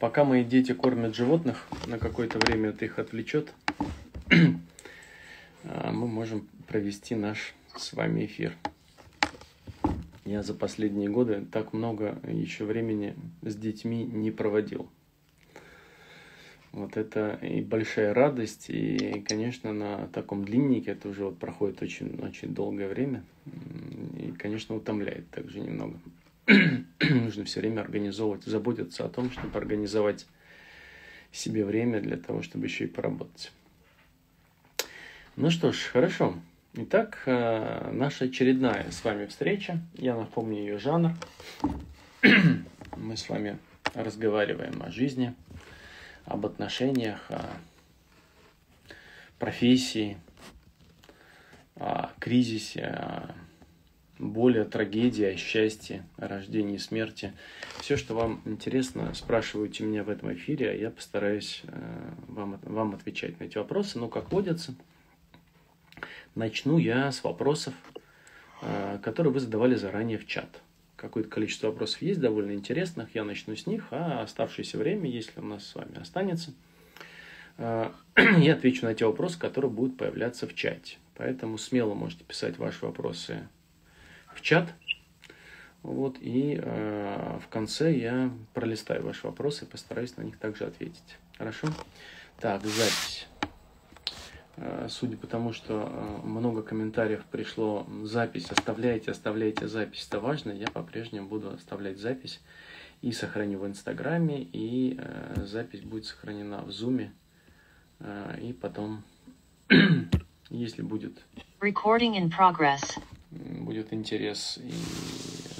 пока мои дети кормят животных, на какое-то время это их отвлечет, а, мы можем провести наш с вами эфир. Я за последние годы так много еще времени с детьми не проводил. Вот это и большая радость, и, конечно, на таком длиннике это уже вот проходит очень, очень долгое время, и, конечно, утомляет также немного. Нужно все время организовывать, заботиться о том, чтобы организовать себе время для того, чтобы еще и поработать. Ну что ж, хорошо. Итак, э, наша очередная с вами встреча. Я напомню ее жанр. Мы с вами разговариваем о жизни, об отношениях, о профессии, о кризисе, о боли, о трагедии, о счастье, о рождении и смерти. Все, что вам интересно, спрашивайте меня в этом эфире, а я постараюсь э, вам, вам отвечать на эти вопросы. Ну, как водится, начну я с вопросов, э, которые вы задавали заранее в чат. Какое-то количество вопросов есть, довольно интересных. Я начну с них, а оставшееся время, если у нас с вами останется, э, я отвечу на те вопросы, которые будут появляться в чате. Поэтому смело можете писать ваши вопросы в чат. Вот, и э, в конце я пролистаю ваши вопросы и постараюсь на них также ответить. Хорошо? Так, запись. Э, судя по тому, что э, много комментариев пришло, запись оставляйте, оставляйте запись, это важно, я по-прежнему буду оставлять запись и сохраню в Инстаграме, и э, запись будет сохранена в Зуме, э, и потом, если будет... Recording in progress будет интерес и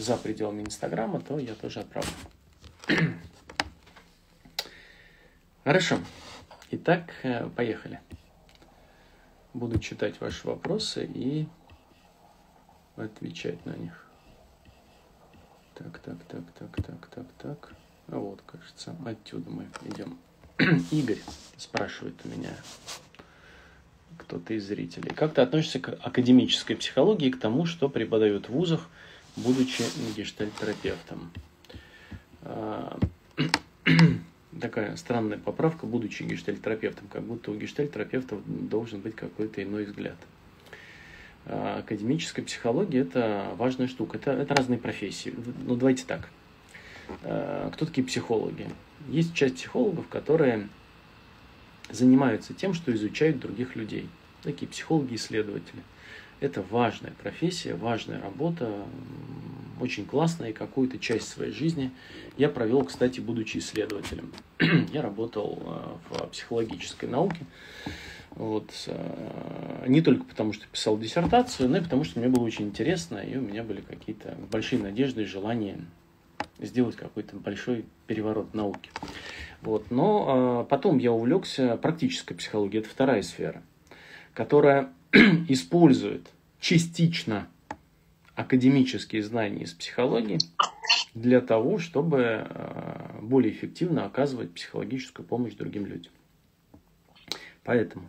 за пределами Инстаграма, то я тоже отправлю. Хорошо. Итак, э, поехали. Буду читать ваши вопросы и отвечать на них. Так, так, так, так, так, так, так. А вот, кажется, отсюда мы идем. Игорь спрашивает у меня, кто-то из зрителей. Как ты относишься к академической психологии, к тому, что преподают в вузах, будучи гештальтерапевтом? А, такая странная поправка, будучи гештальтерапевтом, как будто у гештальтерапевтов должен быть какой-то иной взгляд. А, академическая психология – это важная штука, это, это разные профессии. Ну, давайте так. А, кто такие психологи? Есть часть психологов, которые занимаются тем, что изучают других людей. Такие психологи-исследователи. Это важная профессия, важная работа, очень классная, и какую-то часть своей жизни я провел, кстати, будучи исследователем. я работал э, в психологической науке, вот, э, не только потому, что писал диссертацию, но и потому, что мне было очень интересно, и у меня были какие-то большие надежды и желания сделать какой-то большой переворот в науке. Вот. Но э, потом я увлекся практической психологией, это вторая сфера, которая использует частично академические знания из психологии для того, чтобы э, более эффективно оказывать психологическую помощь другим людям. Поэтому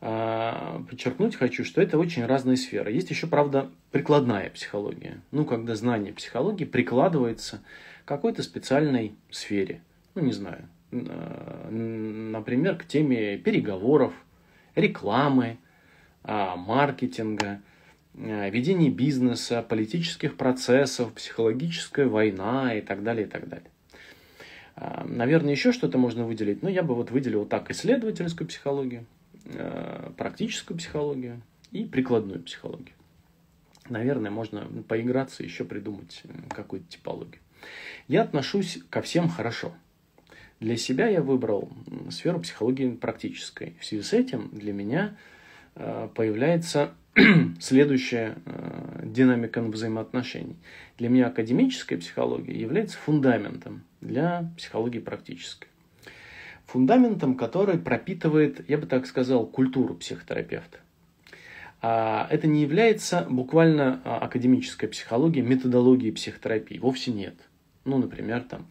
э, подчеркнуть хочу, что это очень разные сферы. Есть еще, правда, прикладная психология. Ну, когда знание психологии прикладывается к какой-то специальной сфере – ну не знаю, э, например, к теме переговоров, рекламы, а, маркетинга, э, ведения бизнеса, политических процессов, психологическая война и так далее, и так далее. А, наверное, еще что-то можно выделить, но я бы вот выделил так исследовательскую психологию, практическую психологию и прикладную психологию. Наверное, можно поиграться, еще придумать какую-то типологию. Я отношусь ко всем хорошо – для себя я выбрал сферу психологии практической. В связи с этим для меня э, появляется следующая э, динамика взаимоотношений. Для меня академическая психология является фундаментом для психологии практической. Фундаментом, который пропитывает, я бы так сказал, культуру психотерапевта. А это не является буквально а, академической психологией, методологией психотерапии. Вовсе нет. Ну, например, там,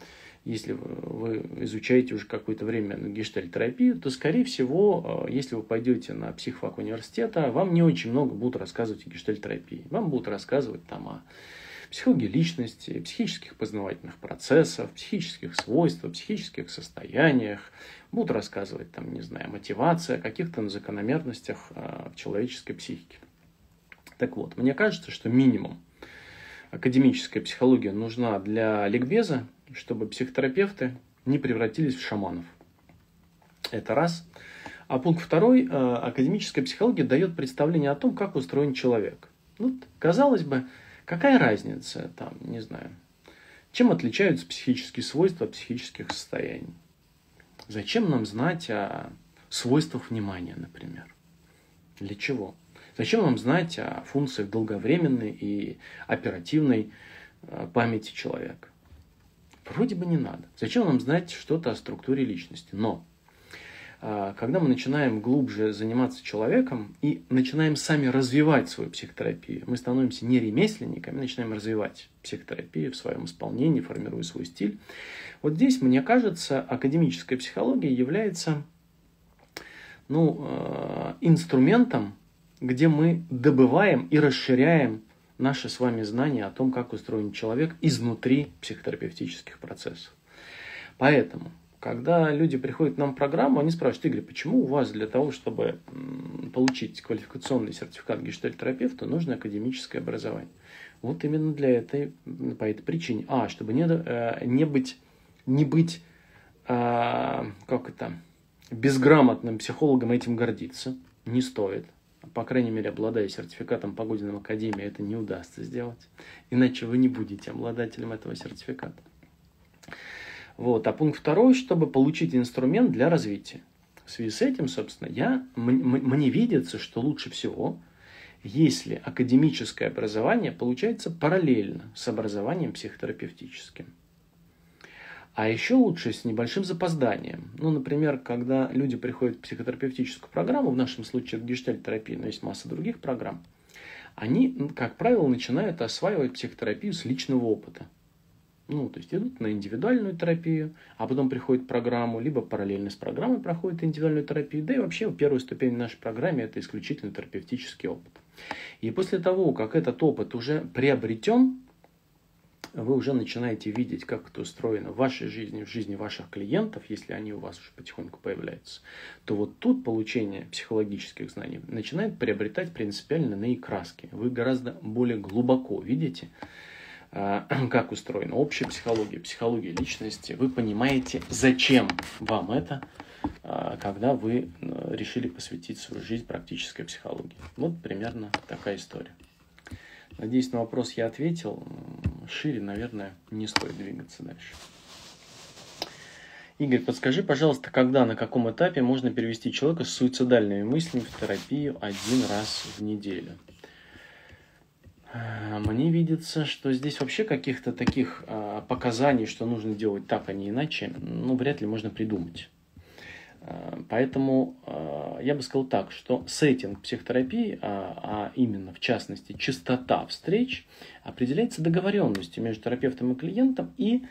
если вы изучаете уже какое-то время гештальтерапию, то, скорее всего, э, если вы пойдете на психфак университета, вам не очень много будут рассказывать о гештальтерапии. Вам будут рассказывать там о психологии личности, психических познавательных процессов, психических свойств, психических состояниях. Будут рассказывать, там, не знаю, мотивация, о каких-то закономерностях э, в человеческой психике. Так вот, мне кажется, что минимум академическая психология нужна для ликбеза, чтобы психотерапевты не превратились в шаманов. Это раз. А пункт второй. Э, академическая психология дает представление о том, как устроен человек. Ну, казалось бы, какая разница, там, не знаю, чем отличаются психические свойства от психических состояний? Зачем нам знать о свойствах внимания, например? Для чего? Зачем нам знать о функциях долговременной и оперативной э, памяти человека? Вроде бы не надо. Зачем нам знать что-то о структуре личности? Но а, когда мы начинаем глубже заниматься человеком и начинаем сами развивать свою психотерапию, мы становимся не ремесленниками, начинаем развивать психотерапию в своем исполнении, формируя свой стиль. Вот здесь, мне кажется, академическая психология является ну, а, инструментом, где мы добываем и расширяем наши с вами знания о том, как устроен человек изнутри психотерапевтических процессов. Поэтому когда люди приходят к нам в программу, они спрашивают, Игорь, почему у вас для того, чтобы получить квалификационный сертификат гештальтерапевта, нужно академическое образование? Вот именно для этой, по этой причине. А, чтобы не, э, не быть, не быть а, как это, безграмотным психологом этим гордиться не стоит. По крайней мере, обладая сертификатом Погодином Академии, это не удастся сделать. Иначе вы не будете обладателем этого сертификата. Вот. А пункт второй, чтобы получить инструмент для развития. В связи с этим, собственно, я, мне видится, что лучше всего, если академическое образование получается параллельно с образованием психотерапевтическим. А еще лучше с небольшим запозданием. Ну, например, когда люди приходят в психотерапевтическую программу, в нашем случае это гештальт-терапия, но есть масса других программ, они, как правило, начинают осваивать психотерапию с личного опыта. Ну, то есть идут на индивидуальную терапию, а потом приходит программу, либо параллельно с программой проходит индивидуальную терапию. Да и вообще первая ступень в нашей программе – это исключительно терапевтический опыт. И после того, как этот опыт уже приобретен, вы уже начинаете видеть, как это устроено в вашей жизни, в жизни ваших клиентов, если они у вас уже потихоньку появляются, то вот тут получение психологических знаний начинает приобретать принципиально иные краски. Вы гораздо более глубоко видите, а, как устроена общая психология, психология личности, вы понимаете, зачем вам это, а, когда вы э, решили посвятить свою жизнь практической психологии. Вот примерно такая история. Надеюсь, на вопрос я ответил. Шире, наверное, не стоит двигаться дальше. Игорь, подскажи, пожалуйста, когда, на каком этапе можно перевести человека с суицидальными мыслями в терапию один раз в неделю? Э, мне видится, что здесь вообще каких-то таких э, показаний, что нужно делать так, а не иначе, ну, вряд ли можно придумать. Э, поэтому я бы сказал так, что сеттинг психотерапии, а, а именно в частности частота встреч, определяется договоренностью между терапевтом и клиентом и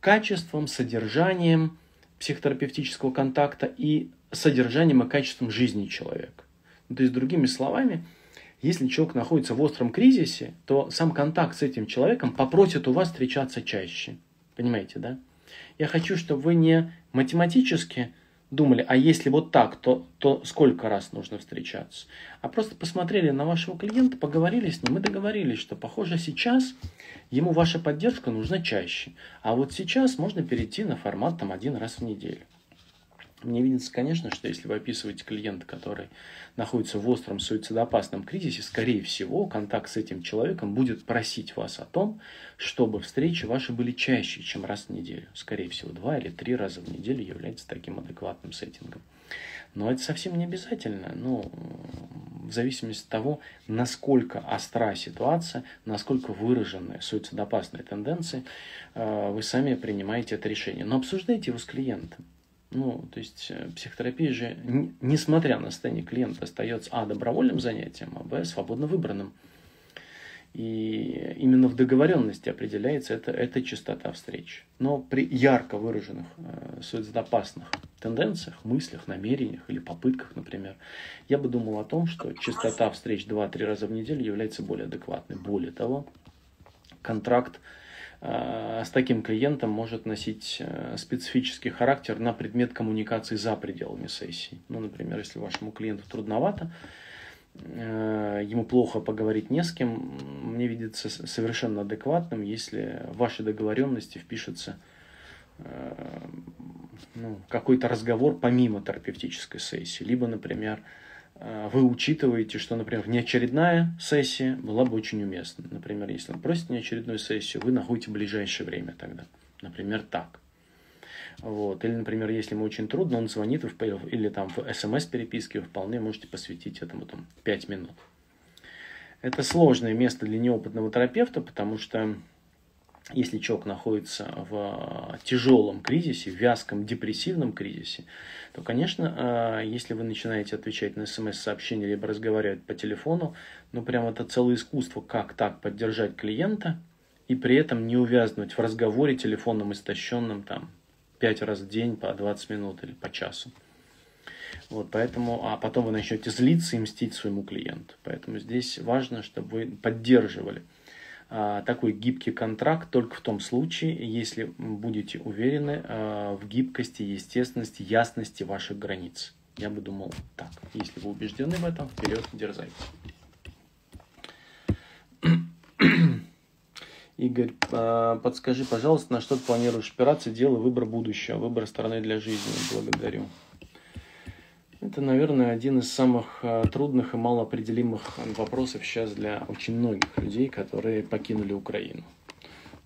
качеством, содержанием психотерапевтического контакта и содержанием и качеством жизни человека. То есть, другими словами, если человек находится в остром кризисе, то сам контакт с этим человеком попросит у вас встречаться чаще. Понимаете, да? Я хочу, чтобы вы не математически думали, а если вот так, то, то сколько раз нужно встречаться? А просто посмотрели на вашего клиента, поговорили с ним и договорились, что, похоже, сейчас ему ваша поддержка нужна чаще. А вот сейчас можно перейти на формат там один раз в неделю. Мне видится, конечно, что если вы описываете клиента, который находится в остром суицидоопасном кризисе, скорее всего, контакт с этим человеком будет просить вас о том, чтобы встречи ваши были чаще, чем раз в неделю. Скорее всего, два или три раза в неделю является таким адекватным сеттингом. Но это совсем не обязательно. Ну, в зависимости от того, насколько остра ситуация, насколько выражены суицидоопасные тенденции, э, вы сами принимаете это решение. Но обсуждайте его с клиентом. Ну, то есть э, психотерапия же, несмотря на состояние клиента, остается а. добровольным занятием, а б. свободно выбранным. И именно в договоренности определяется это, эта частота встреч. Но при ярко выраженных э, суицидопасных тенденциях, мыслях, намерениях или попытках, например, я бы думал о том, что частота встреч 2-3 раза в неделю является более адекватной. Более того, контракт с таким клиентом может носить э, специфический характер на предмет коммуникации за пределами сессии. Ну, например, если вашему клиенту трудновато, э, ему плохо поговорить не с кем, мне видится совершенно адекватным, если в вашей договоренности впишется ну, какой-то разговор помимо терапевтической сессии. Либо, например, Э, вы учитываете, что, например, внеочередная сессия была бы очень уместна. Например, если он просит внеочередную сессию, вы находите ближайшее время тогда. Например, так. Вот. Или, например, если ему очень трудно, он звонит или там в смс-переписке, вы вполне можете посвятить этому там 5 минут. Это сложное место для неопытного терапевта, потому что если человек находится в тяжелом кризисе, в вязком депрессивном кризисе, то, конечно, а, если вы начинаете отвечать на смс-сообщения, либо разговаривать по телефону, ну, прям это целое искусство, как так поддержать клиента и при этом не увязнуть в разговоре телефонном истощенном там пять раз в день по 20 минут или по часу. Вот, поэтому, а потом вы начнете злиться и мстить своему клиенту. Поэтому здесь важно, чтобы вы поддерживали – такой гибкий контракт только в том случае, если будете уверены а, в гибкости, естественности, ясности ваших границ. Я бы думал так. Если вы убеждены в этом, вперед, дерзайте. Игорь, а, подскажи, пожалуйста, на что ты планируешь опираться, дело выбор будущего, выбор стороны для жизни. Благодарю. Это, наверное, один из самых а, трудных и малоопределимых вопросов сейчас для очень многих людей, которые покинули Украину.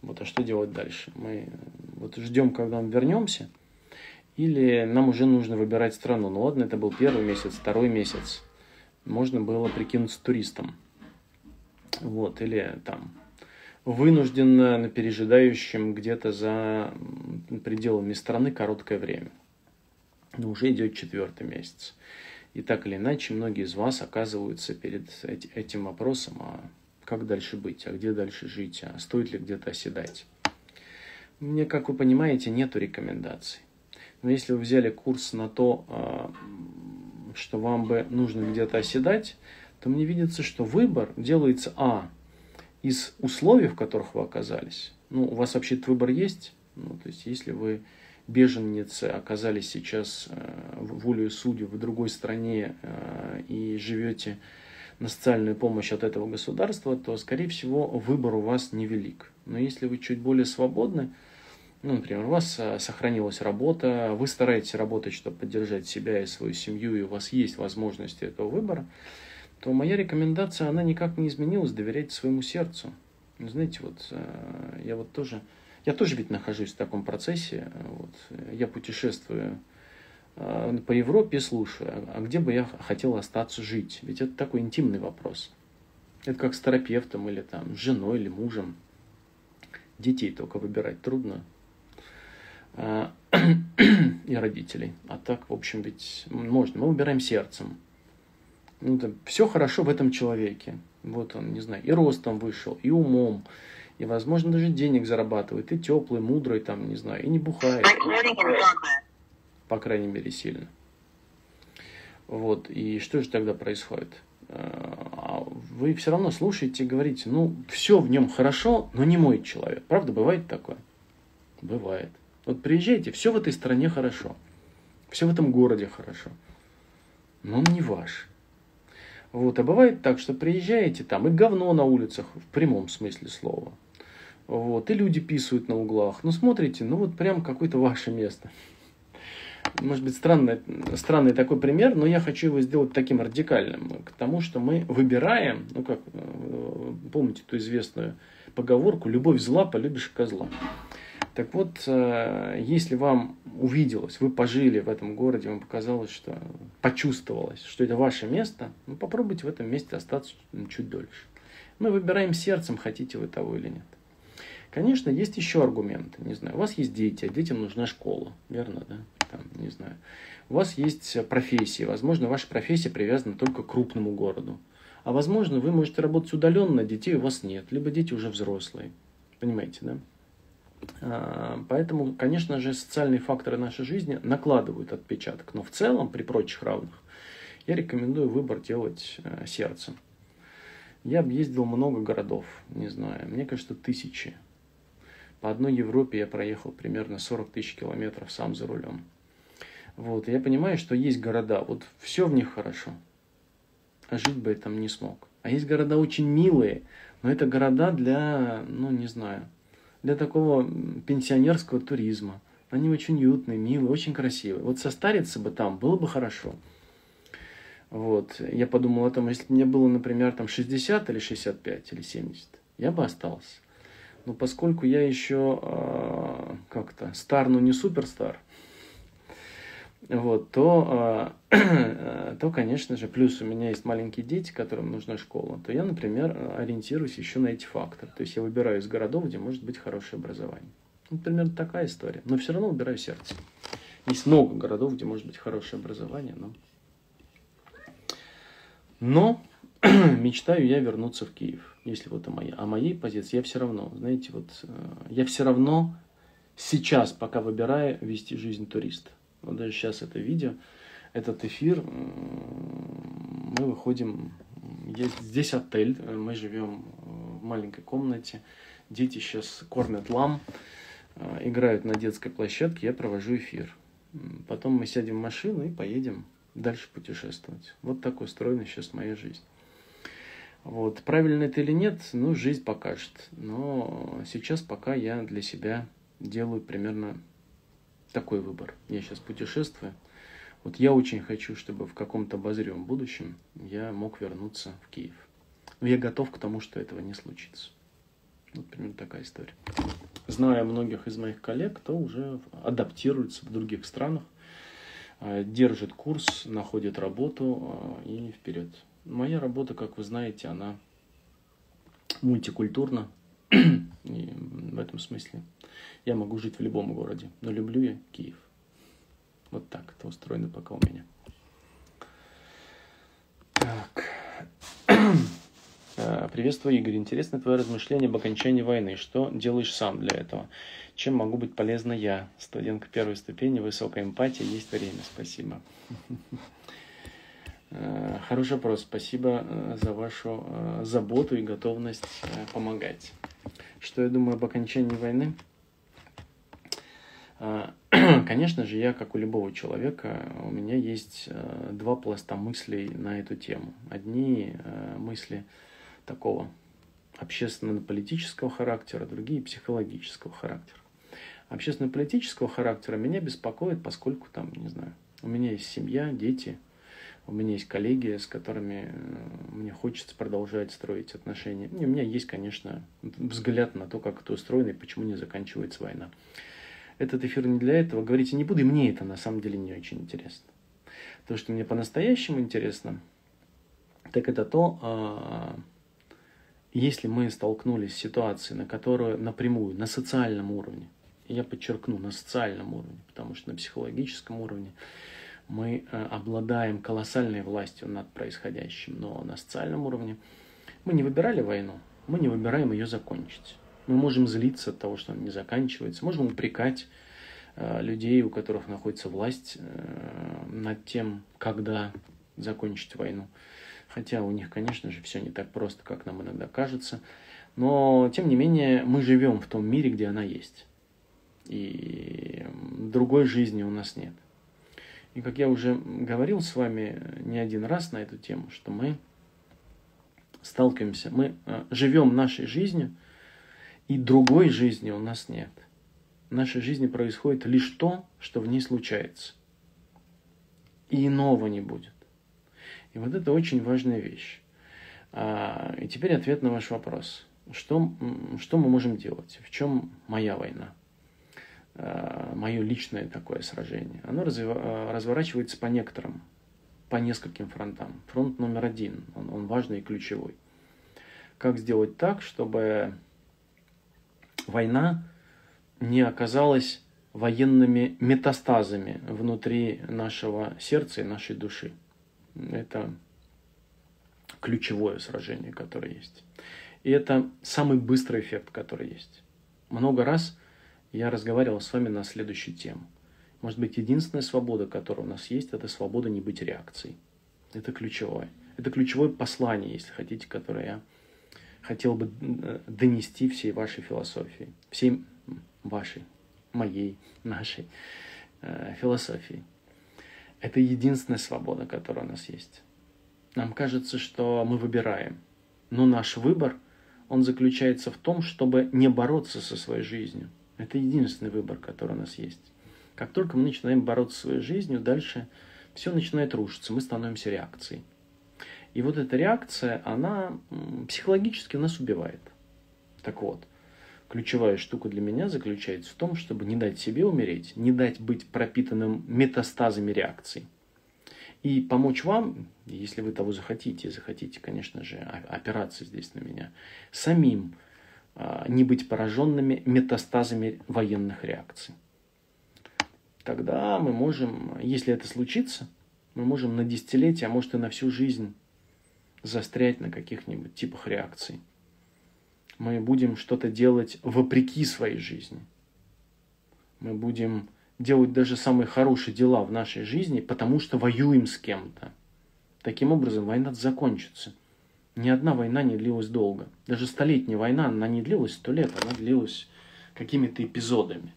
Вот, а что делать дальше? Мы вот ждем, когда мы вернемся, или нам уже нужно выбирать страну. Ну ладно, это был первый месяц, второй месяц. Можно было прикинуться туристом. Вот, или там вынужденно на пережидающем где-то за пределами страны короткое время но уже идет четвертый месяц. И так или иначе, многие из вас оказываются перед этим вопросом, а как дальше быть, а где дальше жить, а стоит ли где-то оседать. Мне, как вы понимаете, нету рекомендаций. Но если вы взяли курс на то, а, что вам бы нужно где-то оседать, то мне видится, что выбор делается, а, из условий, в которых вы оказались. Ну, у вас вообще-то выбор есть. Ну, то есть, если вы беженницы оказались сейчас э, волею судью в другой стране э, и живете на социальную помощь от этого государства, то, скорее всего, выбор у вас невелик. Но если вы чуть более свободны, ну, например, у вас э, сохранилась работа, вы стараетесь работать, чтобы поддержать себя и свою семью, и у вас есть возможность этого выбора, то моя рекомендация, она никак не изменилась, доверяйте своему сердцу. Знаете, вот я вот тоже я тоже ведь нахожусь в таком процессе. Вот. Я путешествую э, по Европе, слушаю, а где бы я хотел остаться жить? Ведь это такой интимный вопрос. Это как с терапевтом или там, с женой или мужем. Детей только выбирать трудно. А, и родителей. А так, в общем, ведь можно. Мы выбираем сердцем. Ну, да, все хорошо в этом человеке. Вот он, не знаю, и ростом вышел, и умом, и, возможно, даже денег зарабатывает, и теплый, мудрый, там, не знаю, и не бухает. По крайней мере, сильно. Вот, и что же тогда происходит? А, вы все равно слушаете и говорите, ну, все в нем хорошо, но не мой человек. Правда, бывает такое? Бывает. Вот приезжайте, все в этой стране хорошо. Все в этом городе хорошо. Но он не ваш. Вот, а бывает так, что приезжаете там, и говно на улицах, в прямом смысле слова. Вот, и люди писают на углах. Ну, смотрите, ну вот прям какое-то ваше место. Может быть, странный, странный такой пример, но я хочу его сделать таким радикальным. К тому, что мы выбираем, ну как, э, помните ту известную поговорку «любовь зла, полюбишь козла». Так вот, э, если вам увиделось, вы пожили в этом городе, вам показалось, что почувствовалось, что это ваше место, ну попробуйте в этом месте остаться чуть дольше. Мы выбираем сердцем, хотите вы того или нет. Конечно, есть еще аргументы. Не знаю, у вас есть дети, а детям нужна школа, верно, да? Там, не знаю. У вас есть профессия, возможно, ваша профессия привязана только к крупному городу. А возможно, вы можете работать удаленно, детей у вас нет, либо дети уже взрослые. Понимаете, да? А, поэтому, конечно же, социальные факторы нашей жизни накладывают отпечаток. Но в целом, при прочих равных, я рекомендую выбор делать э, сердцем. Я объездил много городов, не знаю, мне кажется, тысячи. По одной Европе я проехал примерно 40 тысяч километров сам за рулем. Вот, я понимаю, что есть города, вот все в них хорошо, а жить бы я там не смог. А есть города очень милые, но это города для, ну не знаю, для такого пенсионерского туризма. Они очень уютные, милые, очень красивые. Вот состариться бы там было бы хорошо. Вот. Я подумал о том, если бы мне было, например, там 60 или 65 или 70, я бы остался. Но поскольку я еще э, как-то стар, но не суперстар, вот, то, э, то, конечно же, плюс у меня есть маленькие дети, которым нужна школа, то я, например, ориентируюсь еще на эти факторы. То есть я выбираю из городов, где может быть хорошее образование. Вот примерно такая история. Но все равно выбираю сердце. Есть много городов, где может быть хорошее образование, но... Но мечтаю я вернуться в Киев, если вот о моей, о моей позиции. Я все равно, знаете, вот э, я все равно сейчас пока выбираю вести жизнь туриста. Вот даже сейчас это видео, этот эфир, мы выходим, есть, здесь отель, мы живем в маленькой комнате, дети сейчас кормят лам, э, играют на детской площадке, я провожу эфир. Потом мы сядем в машину и поедем дальше путешествовать. Вот так устроена сейчас моя жизнь. Вот. Правильно это или нет, ну, жизнь покажет. Но сейчас пока я для себя делаю примерно такой выбор. Я сейчас путешествую. Вот я очень хочу, чтобы в каком-то обозримом будущем я мог вернуться в Киев. Но я готов к тому, что этого не случится. Вот примерно такая история. Знаю многих из моих коллег, кто уже адаптируется в других странах, э, держит курс, находит работу э, и вперед. Моя работа, как вы знаете, она мультикультурна. И в этом смысле я могу жить в любом городе, но люблю я Киев. Вот так это устроено пока у меня. Так. Э, приветствую, Игорь. Интересно твое размышление об окончании войны. Что делаешь сам для этого? Чем могу быть полезна я? Студентка первой ступени, высокая эмпатия, есть время. Спасибо. Э, хороший вопрос. Спасибо э, за вашу э, заботу и готовность помогать. Что я думаю об окончании войны? Конечно же, я, как у любого человека, у меня есть два пласта мыслей на эту тему. Одни мысли такого общественно-политического характера, другие психологического характера. Общественно-политического характера меня беспокоит, поскольку там, не знаю, у меня есть семья, дети – у меня есть коллеги, с которыми э, мне хочется продолжать строить отношения. И у меня есть, конечно, взгляд на то, как это устроено и почему не заканчивается война. Этот эфир не для этого, говорите не буду, и мне это на самом деле не очень интересно. То, что мне по-настоящему интересно, так это то, а, если мы столкнулись с ситуацией, на которую напрямую, на социальном уровне, я подчеркну, на социальном уровне, потому что на психологическом уровне мы э, обладаем колоссальной властью над происходящим, но на социальном уровне мы не выбирали войну, мы не выбираем ее закончить. Мы можем злиться от того, что она не заканчивается, можем упрекать э, людей, у которых находится власть, э, над тем, когда закончить войну. Хотя у них, конечно же, все не так просто, как нам иногда кажется. Но, тем не менее, мы живем в том мире, где она есть. И другой жизни у нас нет. И как я уже говорил с вами не один раз на эту тему, что мы сталкиваемся, мы э, живем нашей жизнью, и другой жизни у нас нет. В нашей жизни происходит лишь то, что в ней случается. И иного не будет. И вот это очень важная вещь. А, и теперь ответ на ваш вопрос. Что, что мы можем делать? В чем моя война? Э, мое личное такое сражение, оно э, разворачивается по некоторым, по нескольким фронтам. Фронт номер один, он, он важный и ключевой. Как сделать так, чтобы война не оказалась военными метастазами внутри нашего сердца и нашей души. Это ключевое сражение, которое есть. И это самый быстрый эффект, который есть. Много раз я разговаривал с вами на следующую тему. Может быть, единственная свобода, которая у нас есть, это свобода не быть реакцией. Это ключевое. Это ключевое послание, если хотите, которое я хотел бы э, донести всей вашей философии, всей вашей, моей, нашей э, философии. Это единственная свобода, которая у нас есть. Нам кажется, что мы выбираем, но наш выбор, он заключается в том, чтобы не бороться со своей жизнью. Это единственный выбор, который у нас есть. Как только мы начинаем бороться со своей жизнью, дальше все начинает рушиться, мы становимся реакцией. И вот эта реакция, она психологически нас убивает. Так вот, ключевая штука для меня заключается в том, чтобы не дать себе умереть, не дать быть пропитанным метастазами реакций. И помочь вам, если вы того захотите, захотите, конечно же, опираться здесь на меня, самим а, не быть пораженными метастазами военных реакций. Тогда мы можем, если это случится, мы можем на десятилетия, а может и на всю жизнь застрять на каких-нибудь типах реакций. Мы будем что-то делать вопреки своей жизни. Мы будем делать даже самые хорошие дела в нашей жизни, потому что воюем с кем-то. Таким образом, война закончится. Ни одна война не длилась долго. Даже столетняя война, она не длилась сто лет, она длилась какими-то эпизодами.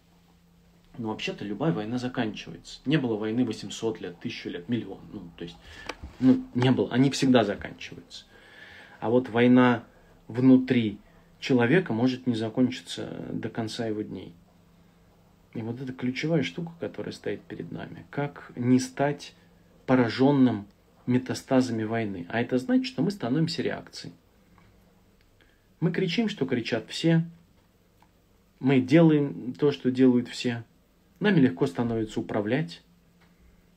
Но вообще-то любая война заканчивается. Не было войны 800 лет, 1000 лет, миллион. Ну, то есть, ну, не было. Они всегда заканчиваются. А вот война внутри человека может не закончиться до конца его дней. И вот это ключевая штука, которая стоит перед нами. Как не стать пораженным метастазами войны. А это значит, что мы становимся реакцией. Мы кричим, что кричат все. Мы делаем то, что делают все. Нами легко становится управлять.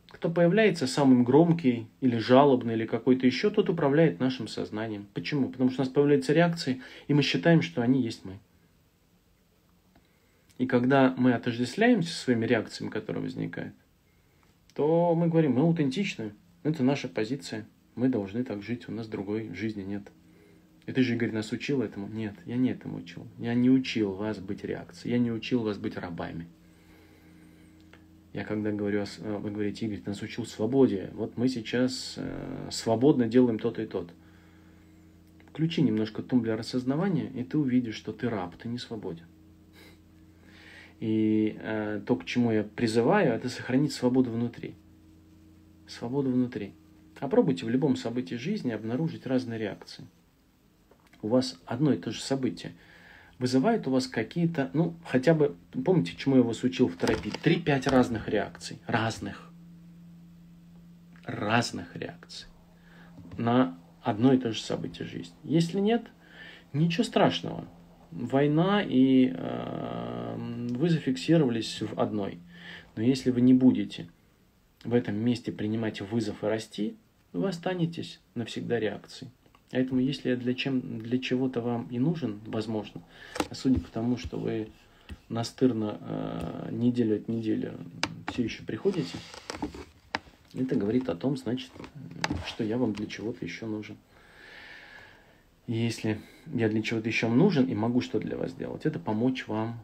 Кто появляется самым громкий или жалобный или какой-то еще, тот управляет нашим сознанием. Почему? Потому что у нас появляются реакции, и мы считаем, что они есть мы. И когда мы отождествляемся своими реакциями, которые возникают, то мы говорим, мы аутентичны, это наша позиция, мы должны так жить, у нас другой жизни нет. И ты же, Игорь, нас учил этому? Нет, я не этому учил. Я не учил вас быть реакцией, я не учил вас быть рабами. Я когда говорю, э, вы говорите, Игорь, нас учил свободе. Вот мы сейчас э, свободно делаем то-то и то-то. Включи немножко тумблер осознавания, и ты увидишь, что ты раб, ты не свободен. И э, то, к чему я призываю, это сохранить свободу внутри. Свободу внутри. Попробуйте в любом событии жизни обнаружить разные реакции. У вас одно и то же событие – вызывает у вас какие-то, ну, хотя бы, помните, чему я вас учил в терапии? Три-пять разных реакций. Разных. Разных реакций. На одно и то же событие жизни. Если нет, ничего страшного. Война и э, вы зафиксировались в одной. Но если вы не будете в этом месте принимать вызов и расти, вы останетесь навсегда реакцией. Поэтому, если я для, чем, для чего-то вам и нужен, возможно, судя по тому, что вы настырно э, неделю от недели все еще приходите, это говорит о том, значит, что я вам для чего-то еще нужен. И если я для чего-то еще нужен и могу что для вас сделать, это помочь вам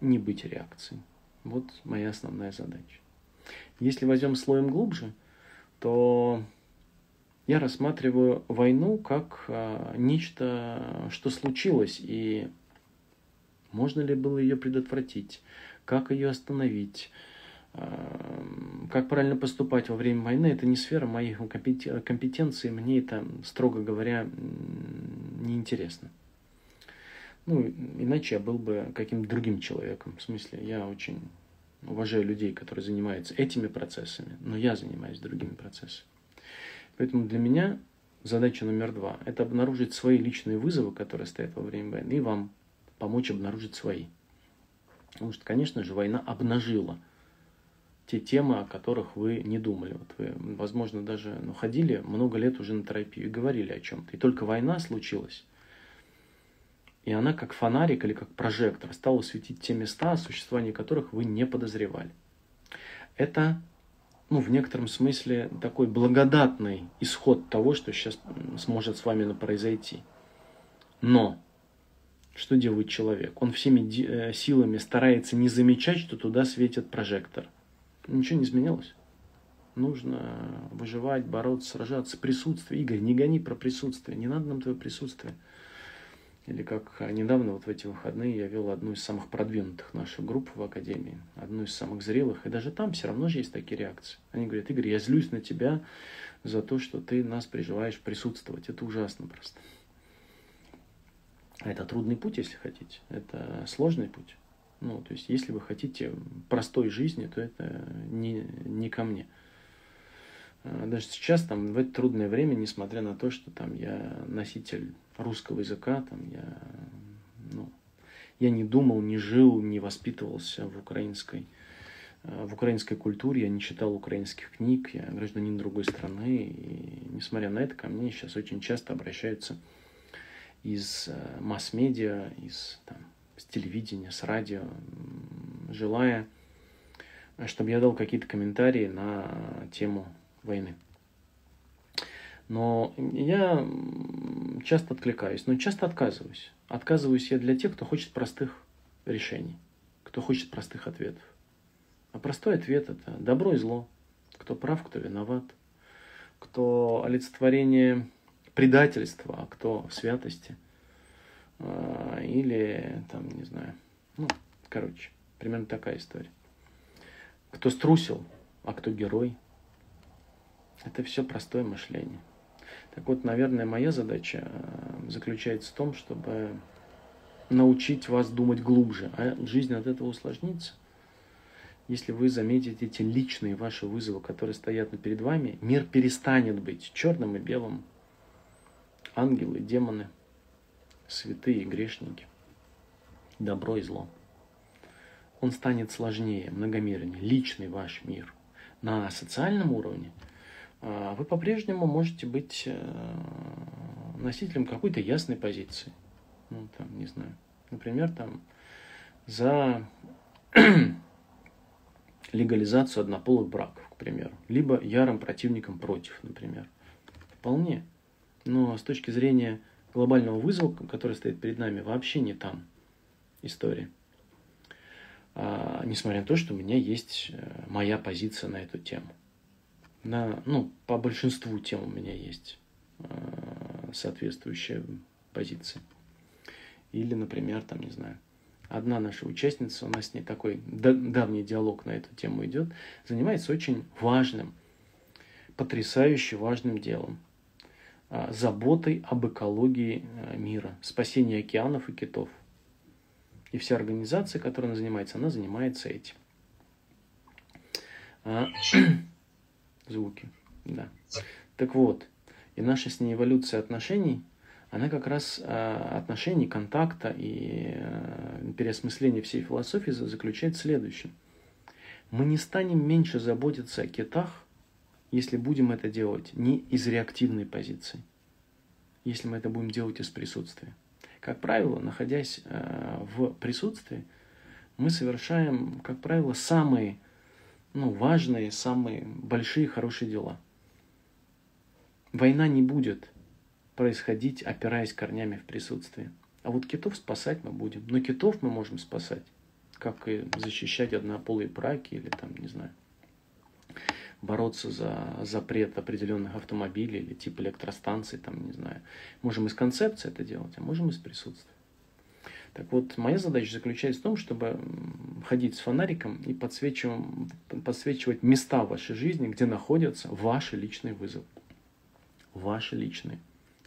не быть реакцией. Вот моя основная задача. Если возьмем слоем глубже, то я рассматриваю войну как а, нечто, что случилось, и можно ли было ее предотвратить, как ее остановить, а, как правильно поступать во время войны, это не сфера моих компетенций, мне это, строго говоря, неинтересно. Ну, иначе я был бы каким-то другим человеком. В смысле, я очень уважаю людей, которые занимаются этими процессами, но я занимаюсь другими процессами. Поэтому для меня задача номер два – это обнаружить свои личные вызовы, которые стоят во время войны, и вам помочь обнаружить свои. Потому что, конечно же, война обнажила те темы, о которых вы не думали. Вот вы, возможно, даже ну, ходили много лет уже на терапию и говорили о чем-то. И только война случилась. И она как фонарик или как прожектор стала светить те места, о существовании которых вы не подозревали. Это ну, в некотором смысле такой благодатный исход того, что сейчас сможет с вами произойти. Но что делает человек? Он всеми э, силами старается не замечать, что туда светит прожектор. Ничего не изменилось. Нужно выживать, бороться, сражаться. Присутствие. Игорь, не гони про присутствие. Не надо нам твое присутствие. Или как недавно, вот в эти выходные, я вел одну из самых продвинутых наших групп в Академии, одну из самых зрелых, и даже там все равно же есть такие реакции. Они говорят, Игорь, я злюсь на тебя за то, что ты нас приживаешь присутствовать. Это ужасно просто. Это трудный путь, если хотите. Это сложный путь. Ну, то есть, если вы хотите простой жизни, то это не, не ко мне. А, даже сейчас, там, в это трудное время, несмотря на то, что там я носитель русского языка, там я, ну, я не думал, не жил, не воспитывался в украинской, в украинской культуре, я не читал украинских книг, я гражданин другой страны, и несмотря на это, ко мне сейчас очень часто обращаются из э, масс-медиа, из там, с телевидения, с радио, желая, чтобы я дал какие-то комментарии на тему войны. Но я часто откликаюсь, но часто отказываюсь. Отказываюсь я для тех, кто хочет простых решений, кто хочет простых ответов. А простой ответ – это добро и зло. Кто прав, кто виноват. Кто олицетворение предательства, а кто святости. А, или, там, не знаю, ну, короче, примерно такая история. Кто струсил, а кто герой. Это все простое мышление. Так вот, наверное, моя задача э, заключается в том, чтобы научить вас думать глубже, а жизнь от этого усложнится. Если вы заметите эти личные ваши вызовы, которые стоят перед вами, мир перестанет быть черным и белым. Ангелы, демоны, святые грешники, добро и зло. Он станет сложнее, многомернее, личный ваш мир. На социальном уровне – вы по-прежнему можете быть э, носителем какой-то ясной позиции. Ну, там, не знаю, например, там, за легализацию однополых браков, к примеру, либо ярым противником против, например. Вполне. Но с точки зрения глобального вызова, который стоит перед нами, вообще не там история. А, несмотря на то, что у меня есть э, моя позиция на эту тему на, ну, по большинству тем у меня есть э, соответствующая позиция. Или, например, там, не знаю, одна наша участница, у нас с ней такой давний диалог на эту тему идет, занимается очень важным, потрясающе важным делом. Э, заботой об экологии э, мира, спасении океанов и китов. И вся организация, которой она занимается, она занимается этим. Звуки. Да. Так вот, и наша с ней эволюция отношений, она как раз э, отношений, контакта и э, переосмысления всей философии заключает в следующем. Мы не станем меньше заботиться о китах, если будем это делать не из реактивной позиции, если мы это будем делать из присутствия. Как правило, находясь э, в присутствии, мы совершаем, как правило, самые ну, важные, самые большие, хорошие дела. Война не будет происходить, опираясь корнями в присутствии. А вот китов спасать мы будем. Но китов мы можем спасать, как и защищать однополые браки или там, не знаю, бороться за запрет определенных автомобилей или тип электростанций, там, не знаю. Можем из концепции это делать, а можем из присутствия. Так вот, моя задача заключается в том, чтобы ходить с фонариком и подсвечивать, подсвечивать места в вашей жизни, где находятся ваши личные вызовы. Ваши личные.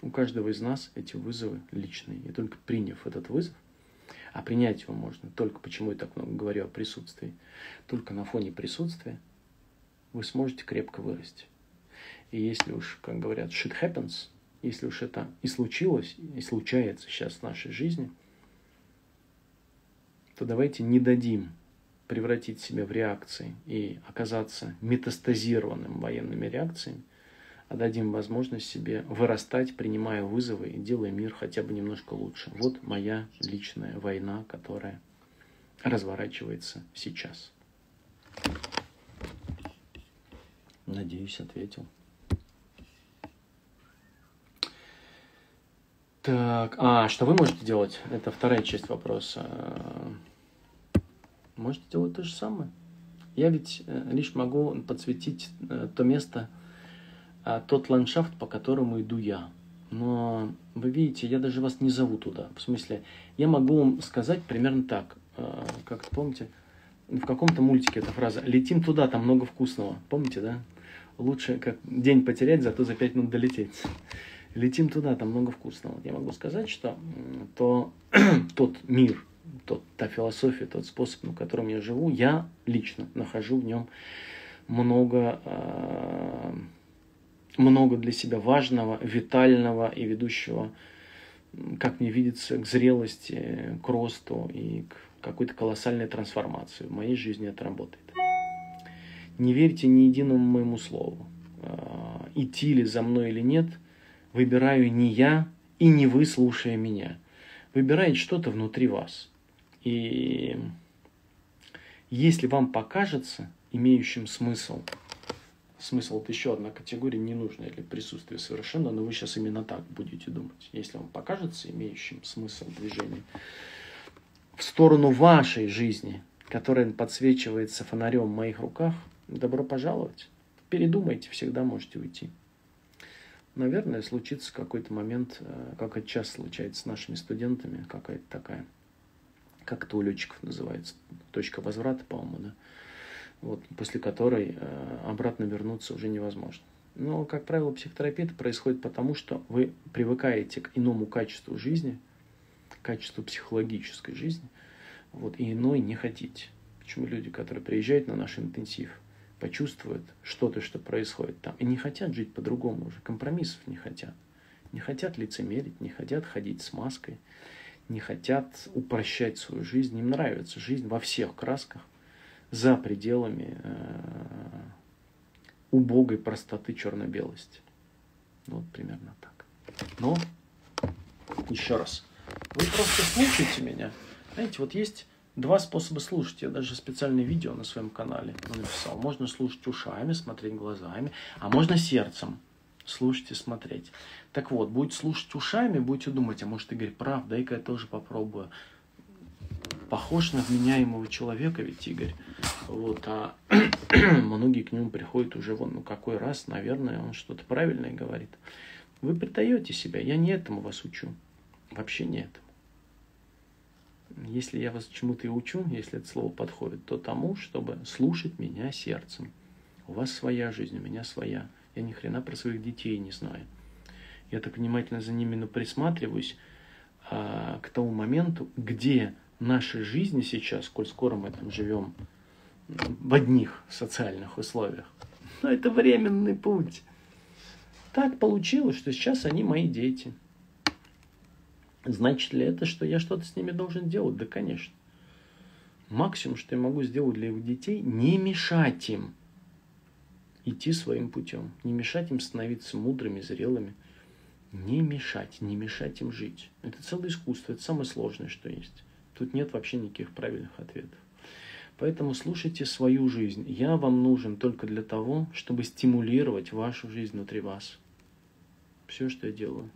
У каждого из нас эти вызовы личные. И только приняв этот вызов, а принять его можно только, почему я так много говорю о присутствии, только на фоне присутствия вы сможете крепко вырасти. И если уж, как говорят, shit happens, если уж это и случилось, и случается сейчас в нашей жизни – то давайте не дадим превратить себя в реакции и оказаться метастазированным военными реакциями, а дадим возможность себе вырастать, принимая вызовы и делая мир хотя бы немножко лучше. Вот моя личная война, которая разворачивается сейчас. Надеюсь, ответил. Так, а что вы можете делать? Это вторая часть вопроса. Можете делать то же самое. Я ведь э, лишь могу подсветить э, то место, а, тот ландшафт, по которому иду я. Но вы видите, я даже вас не зову туда. В смысле, я могу вам сказать примерно так. Э, как помните, в каком-то мультике эта фраза «Летим туда, там много вкусного». Помните, да? Лучше как день потерять, зато за пять минут долететь. Летим туда, там много вкусного. Я могу сказать, что то, тот мир, тот, та философия, тот способ, на котором я живу, я лично нахожу в нем много, э, много для себя важного, витального и ведущего, как мне видится, к зрелости, к росту и к какой-то колоссальной трансформации. В моей жизни это работает. Не верьте ни единому моему слову. Э, идти ли за мной или нет, выбираю не я и не вы, слушая меня. Выбирает что-то внутри вас. И если вам покажется имеющим смысл, смысл это еще одна категория, ненужная для присутствия совершенно, но вы сейчас именно так будете думать. Если вам покажется имеющим смысл движения в сторону вашей жизни, которая подсвечивается фонарем в моих руках, добро пожаловать. Передумайте, всегда можете уйти. Наверное, случится какой-то момент, э, как это часто случается с нашими студентами, какая-то такая – как это у летчиков называется, точка возврата, по-моему, да, вот, после которой э, обратно вернуться уже невозможно. Но, как правило, психотерапия это происходит потому, что вы привыкаете к иному качеству жизни, качеству психологической жизни, вот, и иной не хотите. Почему люди, которые приезжают на наш интенсив, почувствуют что-то, что происходит там, и не хотят жить по-другому уже, компромиссов не хотят. Не хотят лицемерить, не хотят ходить с маской, не хотят упрощать свою жизнь, им нравится жизнь во всех красках, за пределами э, убогой простоты черно-белости. Вот примерно так. Но, еще раз, вы просто слушайте меня. Знаете, вот есть два способа слушать. Я даже специальное видео на своем канале написал. Можно слушать ушами, смотреть глазами, а можно сердцем слушать и смотреть. Так вот, будете слушать ушами, будете думать, а может Игорь прав, дай-ка я тоже попробую. Похож на вменяемого человека ведь Игорь. Вот, а многие к нему приходят уже вон, ну какой раз, наверное, он что-то правильное говорит. Вы предаете себя, я не этому вас учу. Вообще не этому. Если я вас чему-то и учу, если это слово подходит, то тому, чтобы слушать меня сердцем. У вас своя жизнь, у меня своя. Я ни хрена про своих детей не знаю. Я так внимательно за ними ну, присматриваюсь а, к тому моменту, где наши жизни сейчас, коль скоро мы там живем в одних социальных условиях. Но это временный путь. Так получилось, что сейчас они мои дети. Значит ли это, что я что-то с ними должен делать? Да, конечно. Максимум, что я могу сделать для их детей, не мешать им идти своим путем, не мешать им становиться мудрыми, зрелыми, не мешать, не мешать им жить. Это целое искусство, это самое сложное, что есть. Тут нет вообще никаких правильных ответов. Поэтому слушайте свою жизнь. Я вам нужен только для того, чтобы стимулировать вашу жизнь внутри вас. Все, что я делаю.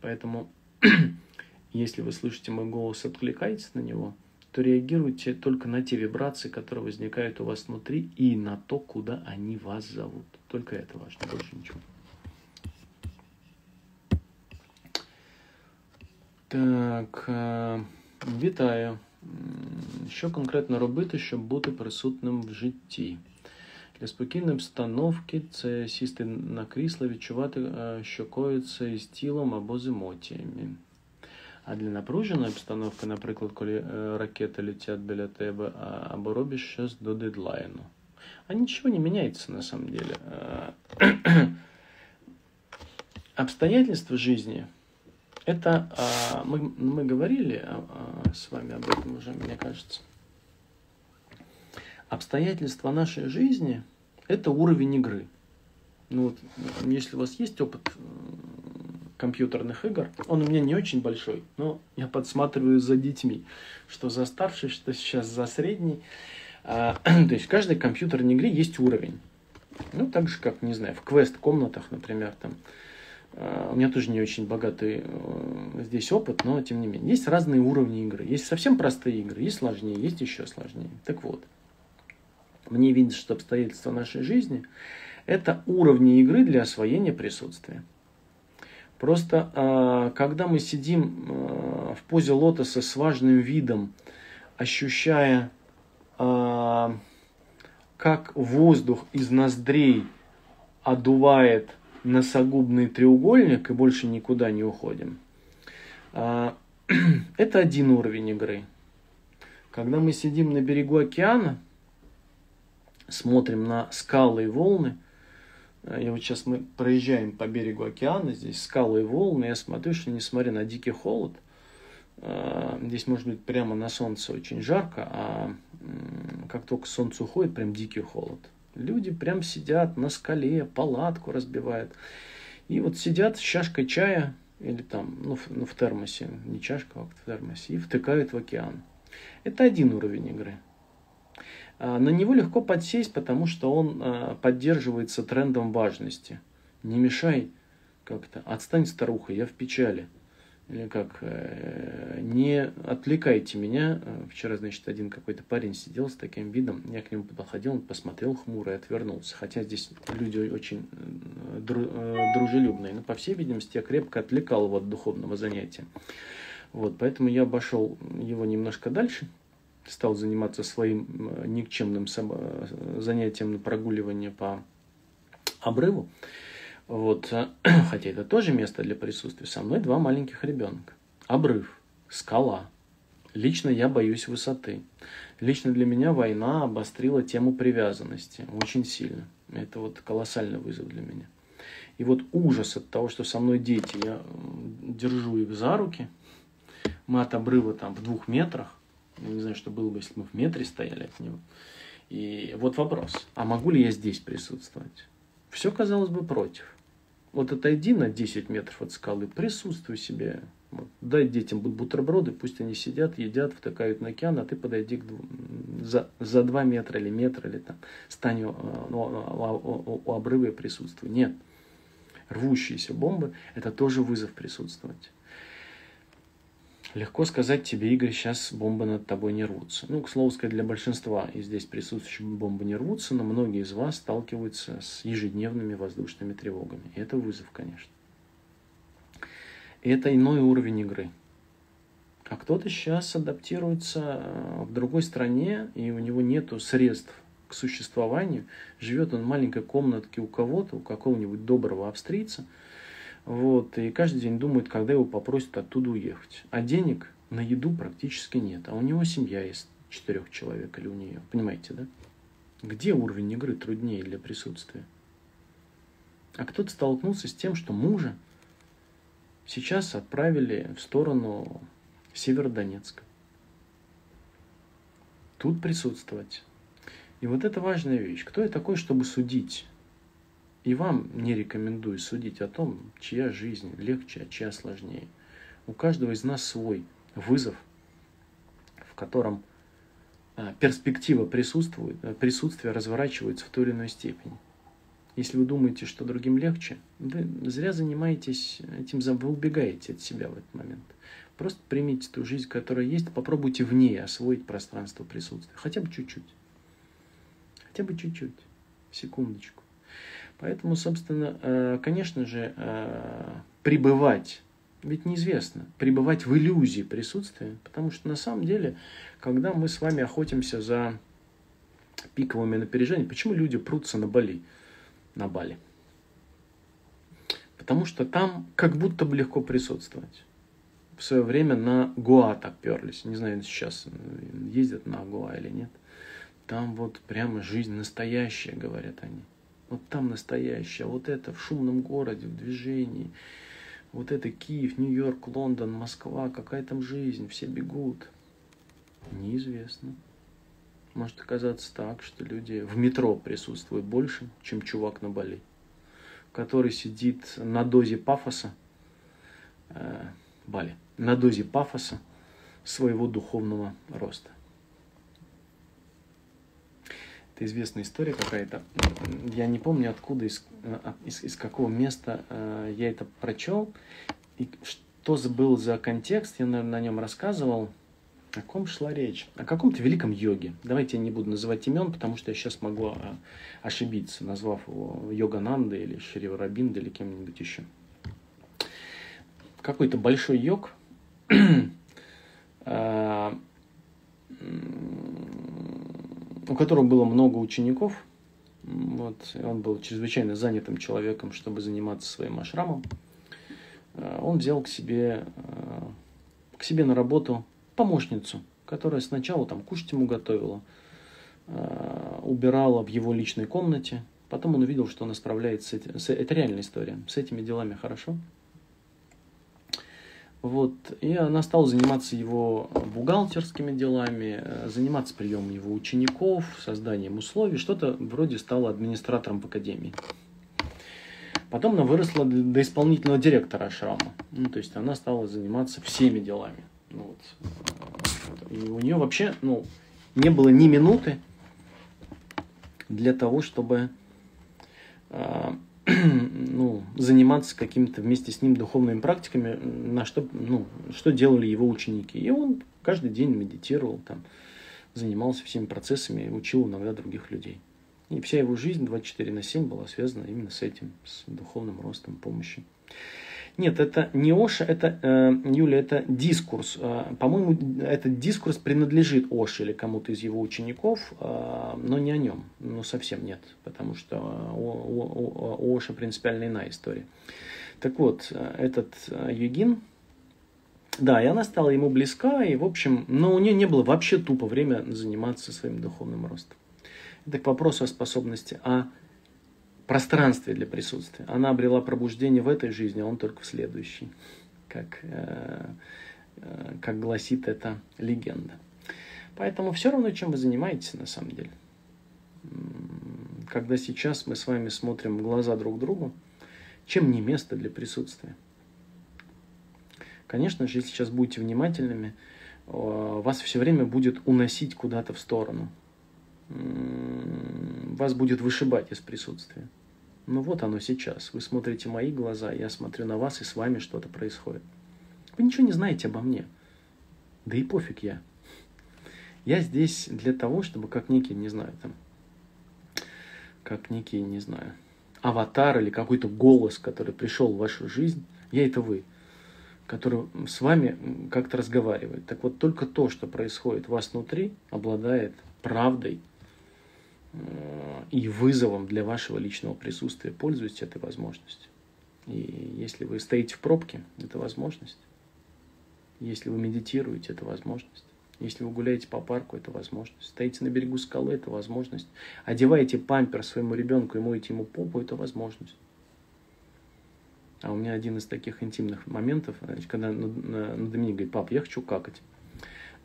Поэтому, если вы слышите мой голос, откликайтесь на него – то реагируйте только на те вибрации, которые возникают у вас внутри, и на то, куда они вас зовут. Только это важно, больше ничего. Так, е, вітаю. Що конкретно робити, щоб бути присутним в житті? Для спокійної обстановки це сісти на крісло, відчувати, е, що коїться із тілом або з емоціями. А для напруженої обстановки, наприклад, коли ракети летять біля тебе, або робиш щось до дедлайну. А ничего не меняется на самом деле. Обстоятельства жизни, это мы, мы говорили с вами об этом уже, мне кажется. Обстоятельства нашей жизни – это уровень игры. Ну вот, если у вас есть опыт компьютерных игр. Он у меня не очень большой, но я подсматриваю за детьми, что за старший, что сейчас за средний. А, то есть в каждой компьютерной игре есть уровень. Ну, так же, как, не знаю, в квест-комнатах, например, там, а, у меня тоже не очень богатый э, здесь опыт, но тем не менее. Есть разные уровни игры. Есть совсем простые игры, есть сложнее, есть еще сложнее. Так вот, мне видится, что обстоятельства нашей жизни – это уровни игры для освоения присутствия. Просто а, когда мы сидим а, в позе лотоса с важным видом, ощущая, а, как воздух из ноздрей одувает носогубный треугольник и больше никуда не уходим, это один уровень игры. Когда мы сидим на берегу океана, смотрим на скалы и волны – я вот сейчас мы проезжаем по берегу океана, здесь скалы и волны, я смотрю, что несмотря на дикий холод, э, здесь может быть прямо на солнце очень жарко, а как только солнце уходит, прям дикий холод. Люди прям сидят на скале, палатку разбивают. И вот сидят с чашкой чая или там, ну, в, ну, в термосе, не чашка, а в термосе, и втыкают в океан. Это один уровень игры. А, на него легко подсесть, потому что он а, поддерживается трендом важности. Не мешай как-то, отстань, старуха, я в печали. Или как, э, не отвлекайте меня. Вчера, значит, один какой-то парень сидел с таким видом, я к нему подходил, он посмотрел хмуро и отвернулся. Хотя здесь люди очень э, э, дружелюбные. Но, по всей видимости, я крепко отвлекал его от духовного занятия. Вот, поэтому я обошел его немножко дальше, стал заниматься своим э, никчемным э, занятием на по обрыву. Вот. Хотя это тоже место для присутствия. Со мной два маленьких ребенка. Обрыв, скала. Лично я боюсь высоты. Лично для меня война обострила тему привязанности очень сильно. Это вот колоссальный вызов для меня. И вот ужас от того, что со мной дети, я держу их за руки, мы от обрыва там в двух метрах, я не знаю, что было бы, если мы в метре стояли от него. И вот вопрос, а могу ли я здесь присутствовать? Все, казалось бы, против. Вот отойди на 10 метров от скалы, присутствуй себе. Вот. Дай детям бутерброды, пусть они сидят, едят, втыкают на океан, а ты подойди к дву... за, за 2 метра или метр, или там стань у, у, у обрыва и присутствуй. Нет. Рвущиеся бомбы – это тоже вызов присутствовать. Легко сказать тебе, Игорь, сейчас бомбы над тобой не рвутся. Ну, к слову сказать, для большинства и здесь присутствующих бомбы не рвутся, но многие из вас сталкиваются с ежедневными воздушными тревогами. И это вызов, конечно. Это иной уровень игры. А кто-то сейчас адаптируется э, в другой стране, и у него нет средств к существованию. Живет он в маленькой комнатке у кого-то, у какого-нибудь доброго австрийца – вот, и каждый день думает, когда его попросят оттуда уехать. А денег на еду практически нет. А у него семья есть четырех человек или у нее. Понимаете, да? Где уровень игры труднее для присутствия? А кто-то столкнулся с тем, что мужа сейчас отправили в сторону Северодонецка. Тут присутствовать. И вот это важная вещь. Кто я такой, чтобы судить? И вам не рекомендую судить о том, чья жизнь легче, а чья сложнее. У каждого из нас свой вызов, в котором а, перспектива присутствует, а, присутствия разворачивается в той или иной степени. Если вы думаете, что другим легче, вы зря занимаетесь этим, вы убегаете от себя в этот момент. Просто примите ту жизнь, которая есть, попробуйте в ней освоить пространство присутствия. Хотя бы чуть-чуть. Хотя бы чуть-чуть. Секундочку. Поэтому, собственно, э, конечно же, э, пребывать, ведь неизвестно, пребывать в иллюзии присутствия, потому что на самом деле, когда мы с вами охотимся за пиковыми напряжениями, почему люди прутся на Бали, на Бали? Потому что там как будто бы легко присутствовать. В свое время на Гуа так перлись. Не знаю, сейчас ездят на Гуа или нет. Там вот прямо жизнь настоящая, говорят они. Вот там настоящее, вот это в шумном городе, в движении. Вот это Киев, Нью-Йорк, Лондон, Москва, какая там жизнь, все бегут. Неизвестно. Может оказаться так, что люди в метро присутствуют больше, чем чувак на Бали, который сидит на дозе пафоса, э, Бали, на дозе пафоса своего духовного роста. Это известная история какая-то. Я не помню, откуда, из, а, из, из какого места э, я это прочел. И что был за контекст, я, наверное, на нем рассказывал. О ком шла речь? О каком-то великом йоге. Давайте я не буду называть имен, потому что я сейчас могу а, ошибиться, назвав его Йогананда или Шри Рабинда или кем-нибудь еще. Какой-то большой йог, а, у которого было много учеников. Вот, он был чрезвычайно занятым человеком, чтобы заниматься своим ашрамом. А, он взял к себе, к себе на работу помощницу, которая сначала там кушать ему готовила, э, убирала в его личной комнате. Потом он увидел, что она справляется с этим. Это реальная история. С этими делами хорошо. Вот. И она стала заниматься его бухгалтерскими делами, э, заниматься приемом его учеников, созданием условий. Что-то вроде стала администратором в академии. Потом она выросла до исполнительного директора Ашрама. Ну, то есть она стала заниматься всеми делами. Ну, вот. И у нее вообще ну, не было ни минуты для того, чтобы э, ну, заниматься какими-то вместе с ним духовными практиками, на что, ну, что делали его ученики. И он каждый день медитировал, там, занимался всеми процессами, учил иногда других людей. И вся его жизнь 24 на 7 была связана именно с этим, с духовным ростом, помощью. Нет, это не Оша, это, э, Юля, это дискурс. Э, по-моему, этот дискурс принадлежит Оше или кому-то из его учеников, э, но не о нем. Ну, совсем нет, потому что у, у, у Оша принципиально иная история. Так вот, этот Югин, да, и она стала ему близка, и, в общем, но у нее не было вообще тупо время заниматься своим духовным ростом. Это к вопросу о способности, а пространстве для присутствия. Она обрела пробуждение в этой жизни, а он только в следующей, как, э, э, как гласит эта легенда. Поэтому все равно, чем вы занимаетесь на самом деле. Когда сейчас мы с вами смотрим в глаза друг другу, чем не место для присутствия? Конечно же, если сейчас будете внимательными, вас все время будет уносить куда-то в сторону. Вас будет вышибать из присутствия. Ну вот оно сейчас. Вы смотрите мои глаза, я смотрю на вас, и с вами что-то происходит. Вы ничего не знаете обо мне. Да и пофиг я. Я здесь для того, чтобы как некий, не знаю, там, как некий, не знаю, аватар или какой-то голос, который пришел в вашу жизнь, я это вы, который с вами как-то разговаривает. Так вот, только то, что происходит у вас внутри, обладает правдой, и вызовом для вашего личного присутствия. Пользуйтесь этой возможностью. И если вы стоите в пробке, это возможность. Если вы медитируете, это возможность. Если вы гуляете по парку, это возможность. Стоите на берегу скалы, это возможность. Одеваете пампер своему ребенку и моете ему попу, это возможность. А у меня один из таких интимных моментов, когда надо мне говорит, пап, я хочу какать.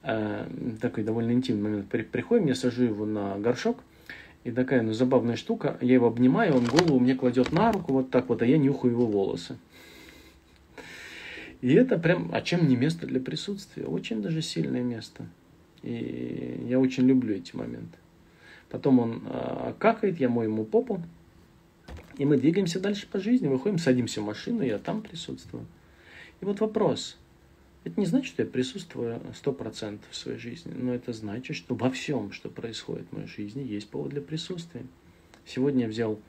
Э, такой довольно интимный момент. Приходим, я сажу его на горшок – и такая ну, забавная штука. Я его обнимаю, он голову мне кладет на руку вот так вот, а я нюхаю его волосы. И это прям, а чем не место для присутствия? Очень даже сильное место. И я очень люблю эти моменты. Потом он а, какает, я мою ему попу. И мы двигаемся дальше по жизни, выходим, садимся в машину, я там присутствую. И вот вопрос – это не значит, что я присутствую 100% в своей жизни, но это значит, что во всем, что происходит в моей жизни, есть повод для присутствия. Сегодня я взял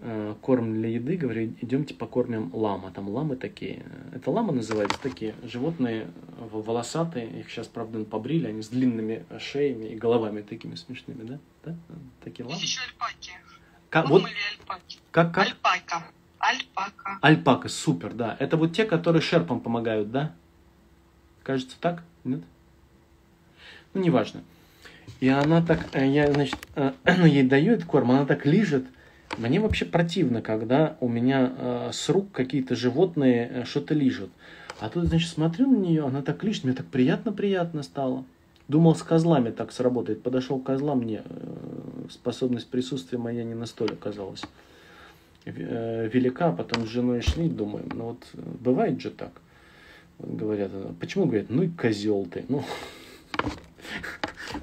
э, корм для еды, говорю, идемте покормим лама. Там ламы такие. Это лама называется, такие животные волосатые. Их сейчас, правда, побрили, они с длинными шеями и головами такими смешными, да? да? Такие ламы. Есть еще альпаки. Как, вот, альпаки. Как, как? Альпака. Альпака. Альпака, супер, да. Это вот те, которые шерпам помогают, да? Кажется, так? Нет? Ну, неважно. И она так, э, я, значит, э, ну, ей даю этот корм, она так лижет. Мне вообще противно, когда у меня э, с рук какие-то животные что-то лижут. А тут, значит, смотрю на нее, она так лижет, мне так приятно-приятно стало. Думал, с козлами так сработает. Подошел к козлам, мне способность присутствия моя не настолько оказалась велика. А потом с женой шли, думаем, ну вот бывает же так говорят, почему говорят, ну и козел ты, ну,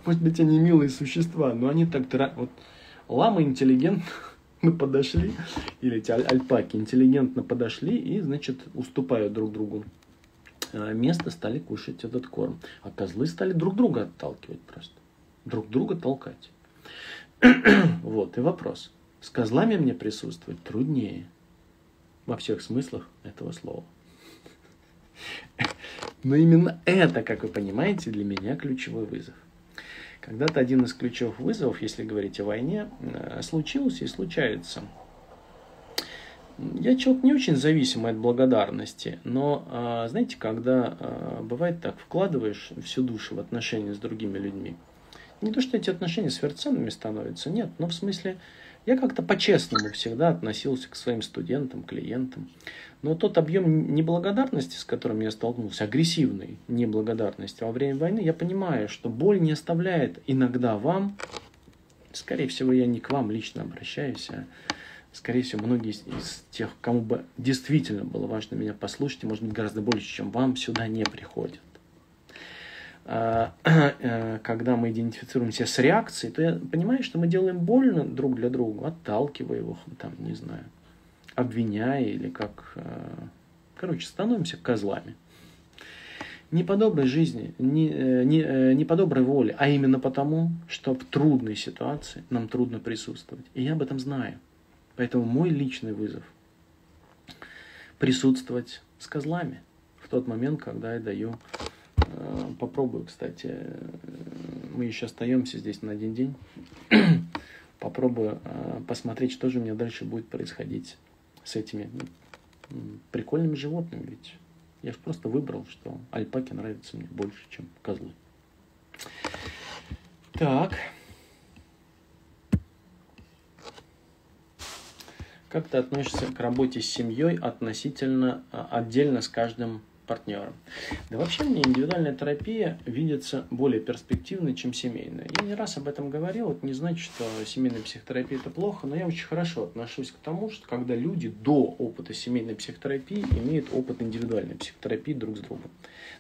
может быть, они милые существа, но они так, вот, ламы интеллигентно подошли, или эти аль альпаки интеллигентно подошли и, значит, уступают друг другу э, место стали кушать этот корм. А козлы стали друг друга отталкивать просто. Друг друга толкать. вот, и вопрос. С козлами мне присутствовать труднее. Во всех смыслах этого слова. Но именно это, как вы понимаете, для меня ключевой вызов. Когда-то один из ключевых вызовов, если говорить о войне, э, случился и случается. Я человек не очень зависимый от благодарности, но, а, знаете, когда а, бывает так, вкладываешь всю душу в отношения с другими людьми, не то, что эти отношения сверхценными становятся, нет, но в смысле, я как-то по-честному всегда относился к своим студентам, клиентам. Но тот объем неблагодарности, с которым я столкнулся, агрессивной неблагодарности во время войны, я понимаю, что боль не оставляет иногда вам, скорее всего, я не к вам лично обращаюсь, а скорее всего, многие из, тех, кому бы действительно было важно меня послушать, и, может быть, гораздо больше, чем вам, сюда не приходят. А, э, когда мы идентифицируемся с реакцией, то я понимаю, что мы делаем больно друг для друга, отталкивая его, там, не знаю, обвиняя или как... Э, короче, становимся козлами. Не по доброй жизни, не, э, не, не по доброй воле, а именно потому, что в трудной ситуации нам трудно присутствовать. И я об этом знаю. Поэтому мой личный вызов – присутствовать с козлами в тот момент, когда я даю Э, попробую, кстати. Э, мы еще остаемся здесь на один день. Попробую э, посмотреть, что же у меня дальше будет происходить с этими прикольными животными. Ведь я же просто выбрал, что альпаки нравятся мне больше, чем козлы. Так. Как ты относишься к работе с семьей относительно отдельно с каждым партнером. Да вообще мне индивидуальная терапия видится более перспективной, чем семейная. Я не раз об этом говорил, это не значит, что семейная психотерапия это плохо, но я очень хорошо отношусь к тому, что когда люди до опыта семейной психотерапии имеют опыт индивидуальной психотерапии друг с другом.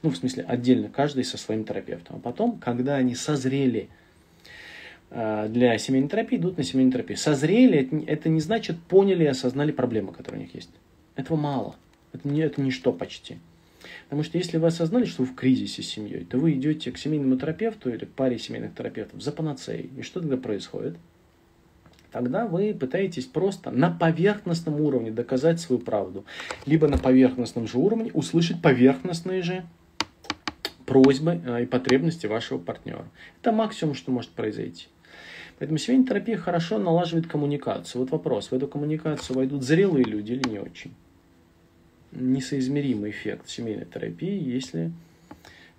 Ну, в смысле, отдельно, каждый со своим терапевтом. А потом, когда они созрели э, для семейной терапии, идут на семейную терапию. Созрели, это не значит поняли и осознали проблемы, которые у них есть. Этого мало. Это, не, это ничто почти. Потому что если вы осознали, что вы в кризисе с семьей, то вы идете к семейному терапевту или к паре семейных терапевтов за панацеей. И что тогда происходит? Тогда вы пытаетесь просто на поверхностном уровне доказать свою правду. Либо на поверхностном же уровне услышать поверхностные же просьбы э, и потребности вашего партнера. Это максимум, что может произойти. Поэтому семейная терапия хорошо налаживает коммуникацию. Вот вопрос, в эту коммуникацию войдут зрелые люди или не очень? Несоизмеримый эффект семейной терапии, если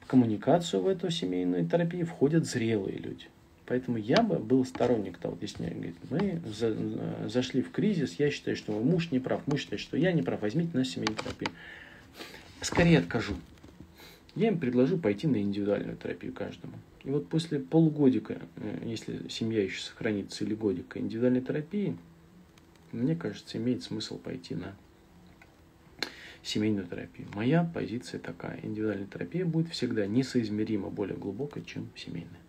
в коммуникацию в эту семейную терапию входят зрелые люди. Поэтому я бы был сторонник того, если говорит, мы за, зашли в кризис, я считаю, что мой муж не прав, муж считает, что я не прав, возьмите на семейную терапию. Скорее откажу. Я им предложу пойти на индивидуальную терапию каждому. И вот после полугодика, э, если семья еще сохранится, или годика индивидуальной терапии, мне кажется, имеет смысл пойти на семейную терапию. Моя позиция такая. Индивидуальная терапия будет всегда несоизмеримо более глубокой, чем семейная.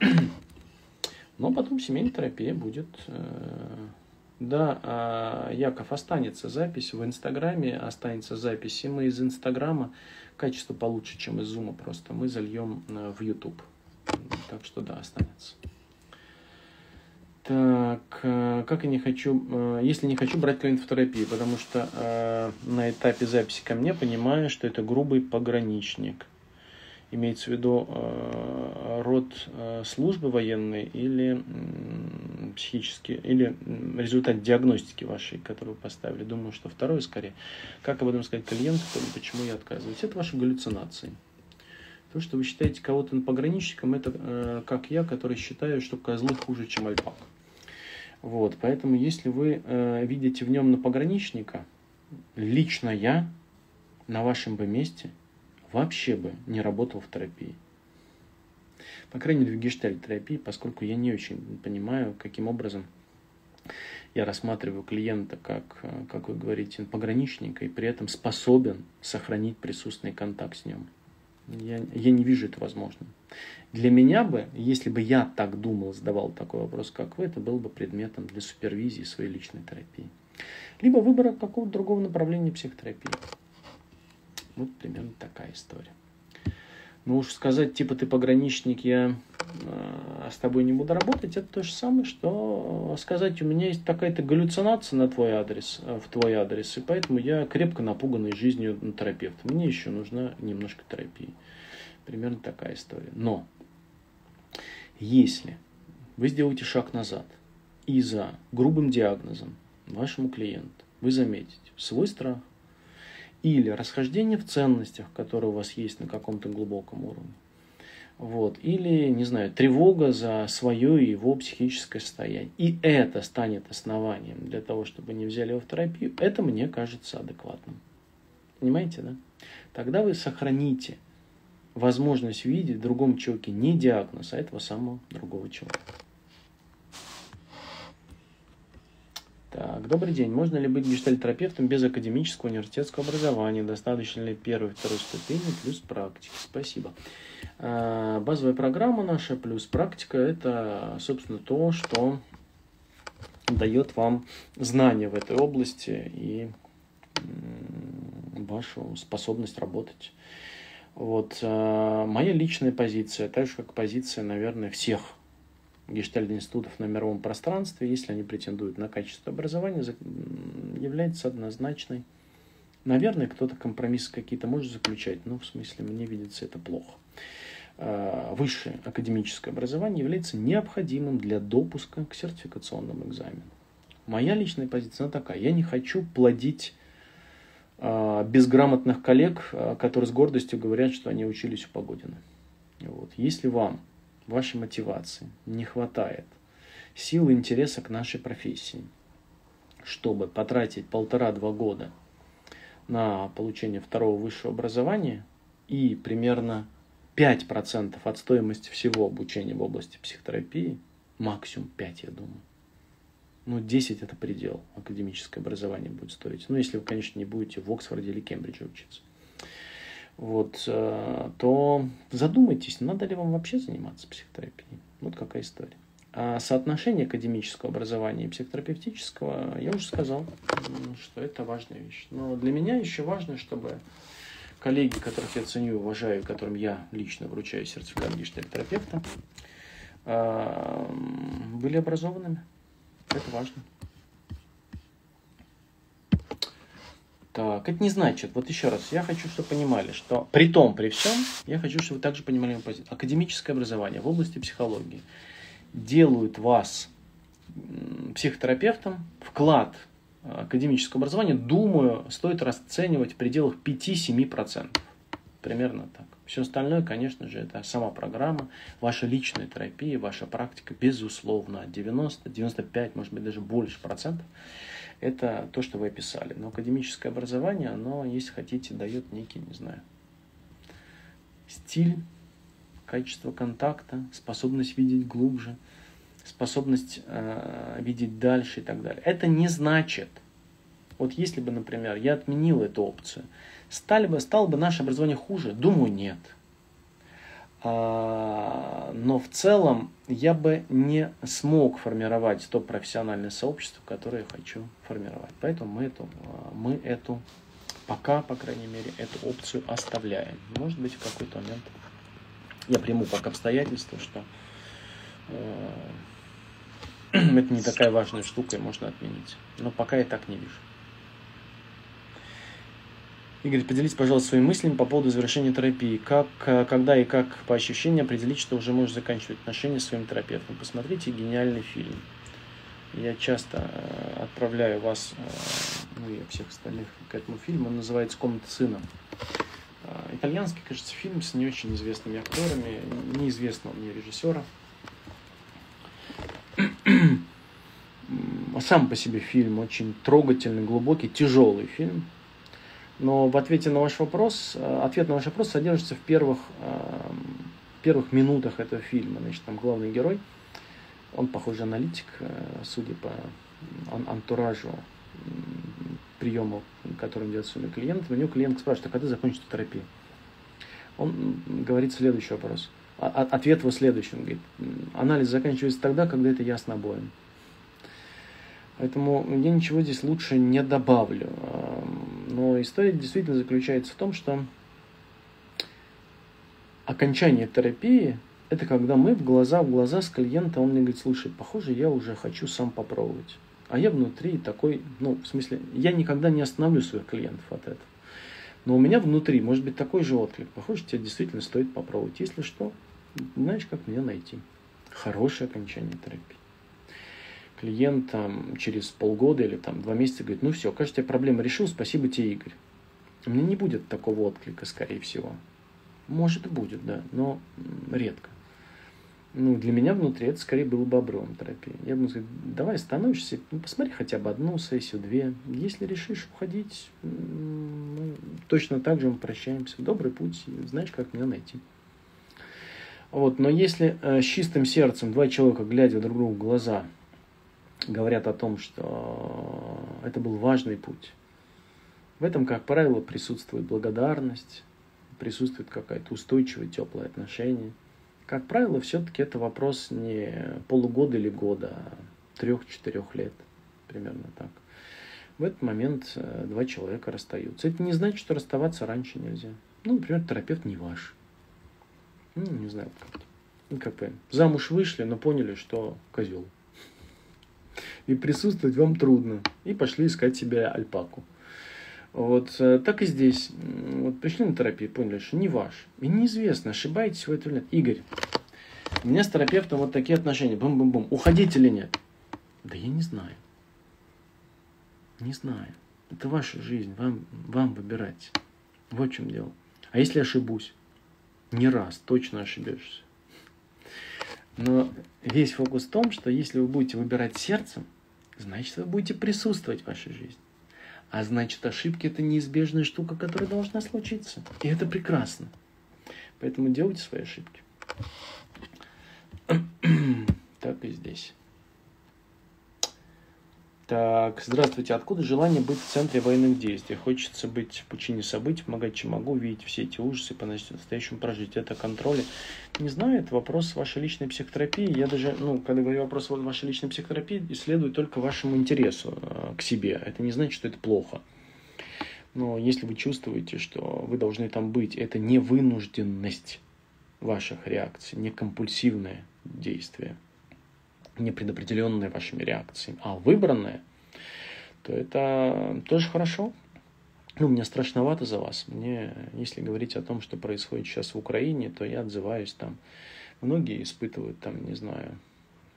Но потом семейная терапия будет... Э, да, а, Яков, останется запись в Инстаграме, останется запись, и мы из Инстаграма, качество получше, чем из Зума просто, мы зальем э, в YouTube. Так что да, останется. Так, э, как я не хочу, э, если не хочу брать клиентов в терапию, потому что э, на этапе записи ко мне понимаю, что это грубый пограничник. Имеется в виду э, род э, службы военной или психический, или результат диагностики вашей, которую вы поставили. Думаю, что второе скорее. Как об этом сказать клиенту, почему я отказываюсь? Это ваши галлюцинации. То, что вы считаете кого-то пограничником, это э, как я, который считаю, что козлы хуже, чем альпак. Вот, поэтому если вы э, видите в нем на пограничника, лично я на вашем бы месте вообще бы не работал в терапии. По крайней мере, в гештальт-терапии, поскольку я не очень понимаю, каким образом я рассматриваю клиента как, э, как вы говорите, пограничника и при этом способен сохранить присутственный контакт с ним. Я, я не вижу это возможным. Для меня бы, если бы я так думал, задавал такой вопрос, как вы, это был бы предметом для супервизии своей личной терапии. Либо выбора какого-то другого направления психотерапии. Вот примерно такая история. Ну уж сказать, типа, ты пограничник, я э, с тобой не буду работать, это то же самое, что сказать, у меня есть такая-то галлюцинация на твой адрес, э, в твой адрес, и поэтому я крепко напуганный жизнью терапевта. Мне еще нужна немножко терапии. Примерно такая история. Но если вы сделаете шаг назад и за грубым диагнозом вашему клиенту вы заметите свой страх, или расхождение в ценностях, которые у вас есть на каком-то глубоком уровне. Вот. Или, не знаю, тревога за свое и его психическое состояние. И это станет основанием для того, чтобы не взяли его в терапию. Это мне кажется адекватным. Понимаете, да? Тогда вы сохраните возможность видеть в другом человеке не диагноз, а этого самого другого человека. Так, добрый день. Можно ли быть гештальтерапевтом без академического университетского образования? Достаточно ли первой, второй ступени плюс практики? Спасибо. А, базовая программа наша плюс практика – это, собственно, то, что дает вам знания в этой области и вашу способность работать. Вот. А, моя личная позиция, так же как позиция, наверное, всех гештальт-институтов на мировом пространстве, если они претендуют на качество образования, является однозначной. Наверное, кто-то компромиссы какие-то может заключать, но в смысле мне видится это плохо. А, высшее академическое образование является необходимым для допуска к сертификационным экзаменам. Моя личная позиция такая. Я не хочу плодить а, безграмотных коллег, а, которые с гордостью говорят, что они учились у Погодина. Вот. Если вам вашей мотивации не хватает сил и интереса к нашей профессии, чтобы потратить полтора-два года на получение второго высшего образования и примерно 5% от стоимости всего обучения в области психотерапии, максимум 5, я думаю. Ну, 10 это предел академическое образование будет стоить. Ну, если вы, конечно, не будете в Оксфорде или Кембридже учиться вот, э, то задумайтесь, надо ли вам вообще заниматься психотерапией. Вот какая история. А соотношение академического образования и психотерапевтического, я уже сказал, что это важная вещь. Но для меня еще важно, чтобы коллеги, которых я ценю и уважаю, которым я лично вручаю сертификат гештальтерапевта, э, были образованными. Это важно. Так, это не значит, вот еще раз, я хочу, чтобы понимали, что при том, при всем, я хочу, чтобы вы также понимали мою позицию. Академическое образование в области психологии делают вас психотерапевтом, вклад академического образования, думаю, стоит расценивать в пределах 5-7%. Примерно так. Все остальное, конечно же, это сама программа, ваша личная терапия, ваша практика, безусловно, 90, 95, может быть, даже больше процентов это то, что вы описали. Но академическое образование, оно, если хотите, дает некий, не знаю, стиль, качество контакта, способность видеть глубже, способность э, видеть дальше и так далее. Это не значит, вот если бы, например, я отменил эту опцию, стали бы, стало бы наше образование хуже? Думаю, нет. А, но в целом я бы не смог формировать то профессиональное сообщество, которое я хочу формировать. Поэтому мы эту, а, мы эту пока, по крайней мере, эту опцию оставляем. Может быть, в какой-то момент я приму как обстоятельство, что э, это не такая важная штука и можно отменить. Но пока я так не вижу. Игорь, поделитесь, пожалуйста, своими мыслями по поводу завершения терапии. Как, э, когда и как по ощущениям определить, что уже можешь заканчивать отношения с своим терапевтом? Посмотрите гениальный фильм. Я часто э, отправляю вас, э, ну и всех остальных, к этому фильму. Он называется «Комната сына». Итальянский, кажется, фильм с не очень известными актерами, неизвестного мне режиссера. Сам по себе фильм очень трогательный, глубокий, тяжелый фильм – но в ответе на ваш вопрос, э, ответ на ваш вопрос содержится в первых, э, первых минутах этого фильма. Значит, там главный герой, он, похоже, аналитик, э, судя по антуражу приема, который он делает своими клиентами. У него клиент спрашивает, а когда закончится терапия? Он говорит следующий вопрос. А, а, ответ его следующий. Он говорит, анализ заканчивается тогда, когда это ясно обоим. Поэтому я ничего здесь лучше не добавлю. Эм, Но история действительно заключается в том, что окончание терапии – это когда мы в глаза в глаза с клиентом, он мне говорит, слушай, похоже, я уже хочу сам попробовать. А я внутри такой, ну, в смысле, я никогда не остановлю своих клиентов от этого. Но у меня внутри может быть такой же отклик. Похоже, тебе действительно стоит попробовать. Если что, знаешь, как меня найти. Хорошее окончание терапии. Клиент там, через полгода или там, два месяца говорит, ну все, кажется, я проблема решил, спасибо тебе, Игорь. У меня не будет такого отклика, скорее всего. Может и будет, да, но редко. Ну, для меня внутри это скорее было бы обрывом терапии. Я бы сказал, давай остановишься, ну, посмотри хотя бы одну сессию, две. Если решишь уходить, ну, точно так же мы прощаемся. Добрый путь, знаешь, как меня найти. Вот, но если э, с чистым сердцем два человека, глядя друг другу в глаза, говорят о том, что это был важный путь, в этом, как правило, присутствует благодарность, присутствует какая-то устойчивая, теплое отношение. Как правило, все-таки это вопрос не полугода или года, а трех-четырех лет, примерно так. В этот момент э, два человека расстаются. Это не значит, что расставаться раньше нельзя. Ну, например, терапевт не ваш. Ну, не знаю, как Ну, как бы, замуж вышли, но поняли, что козел. И присутствовать вам трудно. И пошли искать себе альпаку. Вот э, так и здесь. Вот пришли на терапию, поняли, что не ваш. И неизвестно, ошибаетесь вы это или нет. Игорь, у меня с терапевтом вот такие отношения. Бум-бум-бум. Уходить или нет? Да я не знаю. Не знаю. Это ваша жизнь, вам, вам выбирать. Вот в чем дело. А если ошибусь? Не раз, точно ошибешься. Но весь фокус в том, что если вы будете выбирать сердцем, значит вы будете присутствовать в вашей жизни. А значит, ошибки это неизбежная штука, которая должна случиться. И это прекрасно. Поэтому делайте свои ошибки. так и здесь. Так, здравствуйте. Откуда желание быть в центре военных действий? Хочется быть в пучине событий, помогать, чем могу, видеть все эти ужасы, по-настоящему прожить. Это контроль. Не знаю, это вопрос вашей личной психотерапии. Я даже, ну, когда говорю вопрос вашей личной психотерапии, исследую только вашему интересу э, к себе. Это не значит, что это плохо. Но если вы чувствуете, что вы должны там быть, это не вынужденность ваших реакций, не компульсивное действие – не предопределенные вашими реакциями, а выбранные, то это тоже хорошо. Ну, мне страшновато за вас. Мне, если говорить о том, что происходит сейчас в Украине, то я отзываюсь там. Многие испытывают там, не знаю,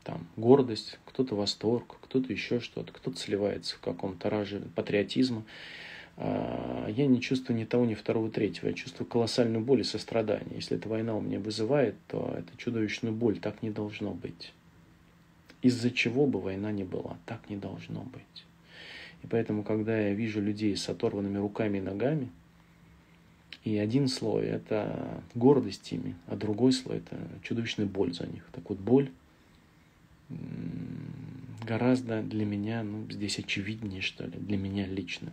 там гордость, кто-то восторг, кто-то еще что-то, кто-то сливается в каком-то раже патриотизма. А, я не чувствую ни того, ни второго, третьего. Я чувствую колоссальную боль и сострадание. Если эта война у меня вызывает, то это чудовищную боль. Так не должно быть из-за чего бы война не была. Так не должно быть. И поэтому, когда я вижу людей с оторванными руками и ногами, и один слой – это гордость ими, а другой слой – это чудовищная боль за них. Так вот, боль гораздо для меня, ну, здесь очевиднее, что ли, для меня лично.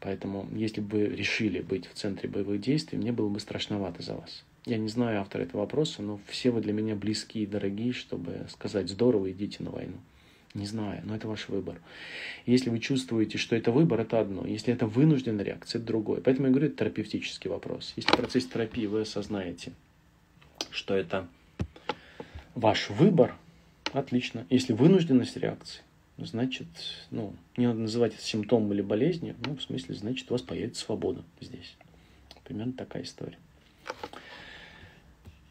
Поэтому, если бы решили быть в центре боевых действий, мне было бы страшновато за вас. Я не знаю автора этого вопроса, но все вы для меня близкие и дорогие, чтобы сказать здорово, идите на войну. Не знаю, но это ваш выбор. Если вы чувствуете, что это выбор, это одно. Если это вынужденная реакция, это другое. Поэтому я говорю, это терапевтический вопрос. Если в процессе терапии вы осознаете, что это ваш выбор, отлично. Если вынужденность реакции, значит, ну, не надо называть это симптомом или болезнью, ну, в смысле, значит, у вас появится свобода здесь. Примерно такая история.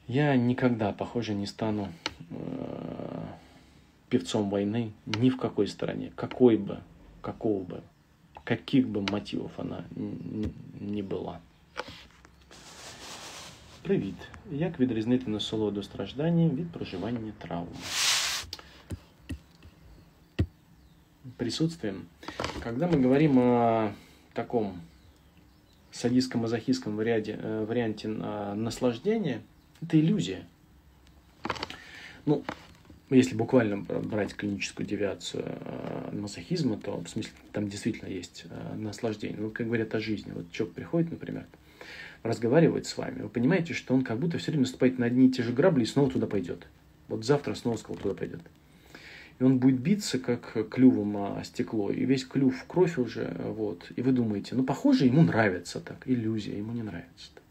Я никогда, похоже, не стану э, певцом войны ни в какой стране, какой бы, какого бы, каких бы мотивов она не была. Привіт! Як відрізнити насолоду страждання від проживання травми? Присутствием. Когда мы говорим о таком садистско-мазохистском варианте, э, варианте наслаждения – это иллюзия. Ну, если буквально брать клиническую девиацию э, мазохизма, то в смысле там действительно есть э, наслаждение. Вот как говорят о жизни. Вот человек приходит, например, разговаривает с вами, вы понимаете, что он как будто все время наступает на одни и те же грабли и снова туда пойдет. Вот завтра снова сказал, туда пойдет. и он будет биться как клювом о стекло, и весь клюв в кровь уже, вот, и вы думаете, ну, похоже, ему нравится так, иллюзия, ему не нравится так.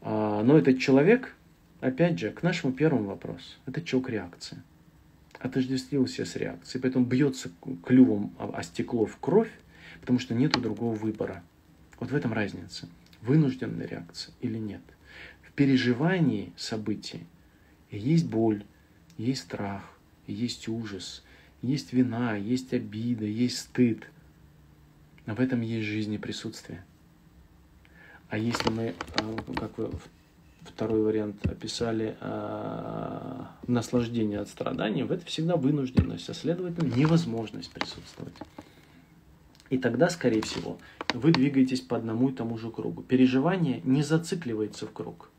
А, но этот человек, опять же, к нашему первому вопросу, это человек реакция. Отождествил себя с реакцией, поэтому бьется клювом о стекло в кровь, потому что нет другого выбора. Вот в этом разница. Вынужденная реакция или нет. В переживании событий есть боль, есть страх, есть ужас, есть вина, есть обида, есть стыд. Но в этом есть жизнь и присутствие. А если мы, а, как вы второй вариант описали, а, наслаждение от страданий, в это всегда вынужденность, а следовательно невозможность присутствовать. И тогда, скорее всего, вы двигаетесь по одному и тому же кругу. Переживание не зацикливается в круг,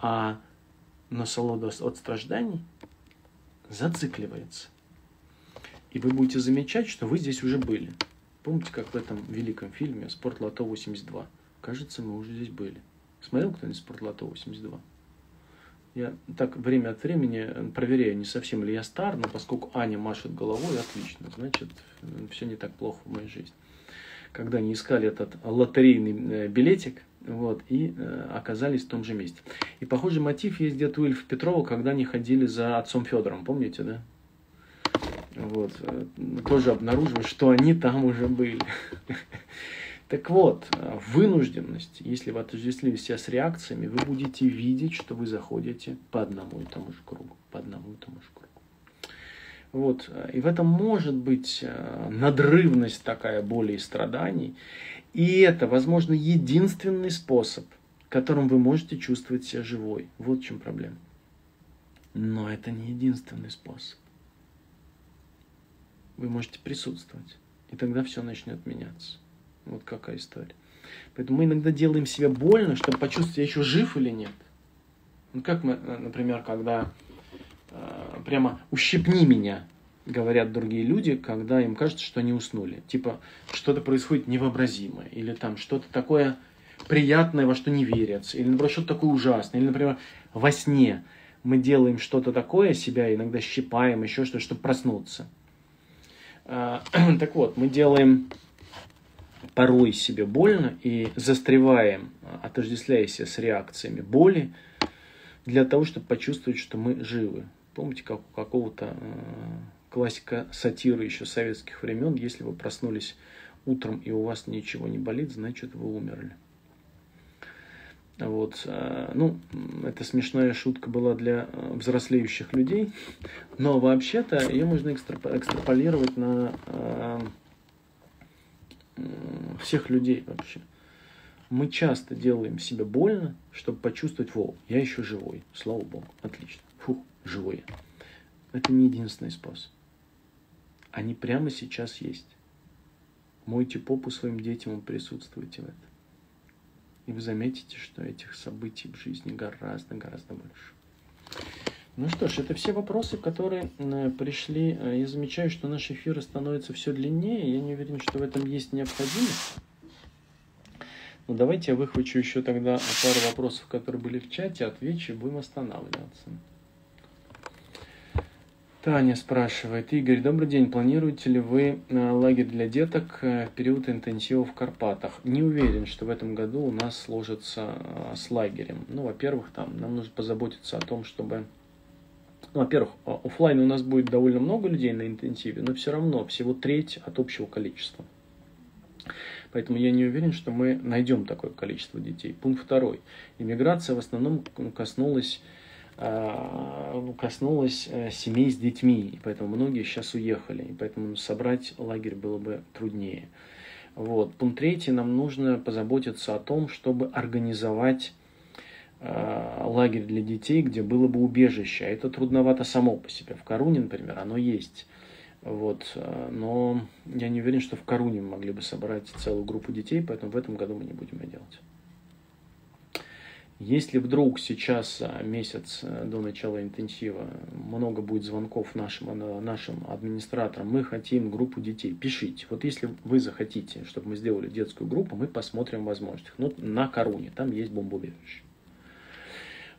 а насолода от стражданий зацикливается. И вы будете замечать, что вы здесь уже были. Помните, как в этом великом фильме «Спорт Лото 82»? Кажется, мы уже здесь были. Смотрел кто-нибудь «Спорт Лото 82»? Я так время от времени проверяю, не совсем ли я стар, но поскольку Аня машет головой, отлично, значит, все не так плохо в моей жизни. Когда они искали этот лотерейный э, билетик, вот, и э, оказались в том же месте. И похожий мотив есть где-то у Ильфа Петрова, когда они ходили за отцом Федором, помните, да? Вот, э, тоже обнаруживают, что они там уже были. Так вот, вынужденность, если вы отождествили себя с реакциями, вы будете видеть, что вы заходите по одному и тому же кругу. По одному и тому же кругу. Вот. И в этом может быть э, надрывность такая боли и страданий. И это, возможно, единственный способ, которым вы можете чувствовать себя живой. Вот в чем проблема. Но это не единственный способ. Вы можете присутствовать, и тогда все начнет меняться. Вот какая история. Поэтому мы иногда делаем себе больно, чтобы почувствовать, я еще жив или нет. Ну, как мы, э, например, когда э, прямо ущипни меня, говорят другие люди, когда им кажется, что они уснули. Типа, что-то происходит невообразимое, или там что-то такое приятное, во что не верится, или, наоборот, что-то такое ужасное, или, например, во сне мы делаем что-то такое, себя иногда щипаем, еще что-то, чтобы проснуться. Э, так вот, мы делаем порой себе больно и застреваем, отождествляясь с реакциями боли, для того, чтобы почувствовать, что мы живы. Помните, как у какого-то э, классика сатиры еще советских времен, если вы проснулись утром и у вас ничего не болит, значит вы умерли. Вот, э, ну, это смешная шутка была для э, взрослеющих людей, но вообще-то ее можно экстраполировать на всех людей вообще. Мы часто делаем себе больно, чтобы почувствовать, во, я еще живой, слава богу, отлично, фух, живой Это не единственный способ. Они прямо сейчас есть. Мойте попу своим детям и присутствуйте в этом. И вы заметите, что этих событий в жизни гораздо-гораздо больше. Ну что ж, это все вопросы, которые э, пришли. Э, я замечаю, что наши эфиры становятся все длиннее. Я не уверен, что в этом есть необходимость. Но давайте я выхвачу еще тогда пару вопросов, которые были в чате, отвечу и будем останавливаться. Таня спрашивает. Игорь, добрый день. Планируете ли вы э, лагерь для деток в период интенсива в Карпатах? Не уверен, что в этом году у нас сложится с лагерем. Ну, во-первых, там нам нужно позаботиться о том, чтобы ну, во-первых, а, офлайн у нас будет довольно много людей на интенсиве, но все равно всего треть от общего количества. Поэтому я не уверен, что мы найдем такое количество детей. Пункт второй. Иммиграция в основном коснулась, а, ну, коснулась э, семей с детьми, и поэтому многие сейчас уехали, и поэтому собрать лагерь было бы труднее. Вот. Пункт третий. Нам нужно позаботиться о том, чтобы организовать лагерь для детей, где было бы убежище. А это трудновато само по себе. В Коруне, например, оно есть. Вот. Э, но я не уверен, что в Коруне мы могли бы собрать целую группу детей, поэтому в этом году мы не будем это делать. Если вдруг сейчас, э, месяц до начала интенсива, много будет звонков нашим, нашим администраторам, мы хотим группу детей, пишите. Вот если вы захотите, чтобы мы сделали детскую группу, мы посмотрим возможности. Ну, на Коруне, там есть бомбоубежище.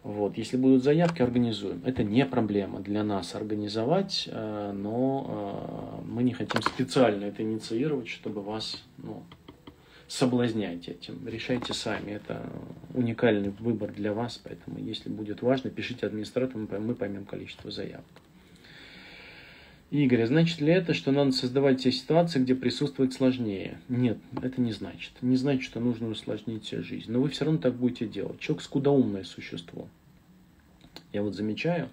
Вот, если будут заявки, организуем. Это не проблема для нас организовать, э, но э, мы не хотим специально это инициировать, чтобы вас ну, соблазнять этим. Решайте сами. Это уникальный выбор для вас, поэтому если будет важно, пишите администратору, мы поймем количество заявок. Игорь, а значит ли это, что надо создавать те ситуации, где присутствует сложнее? Нет, это не значит. Не значит, что нужно усложнить себе жизнь. Но вы все равно так будете делать. Человек скудоумное существо. Я вот замечаю,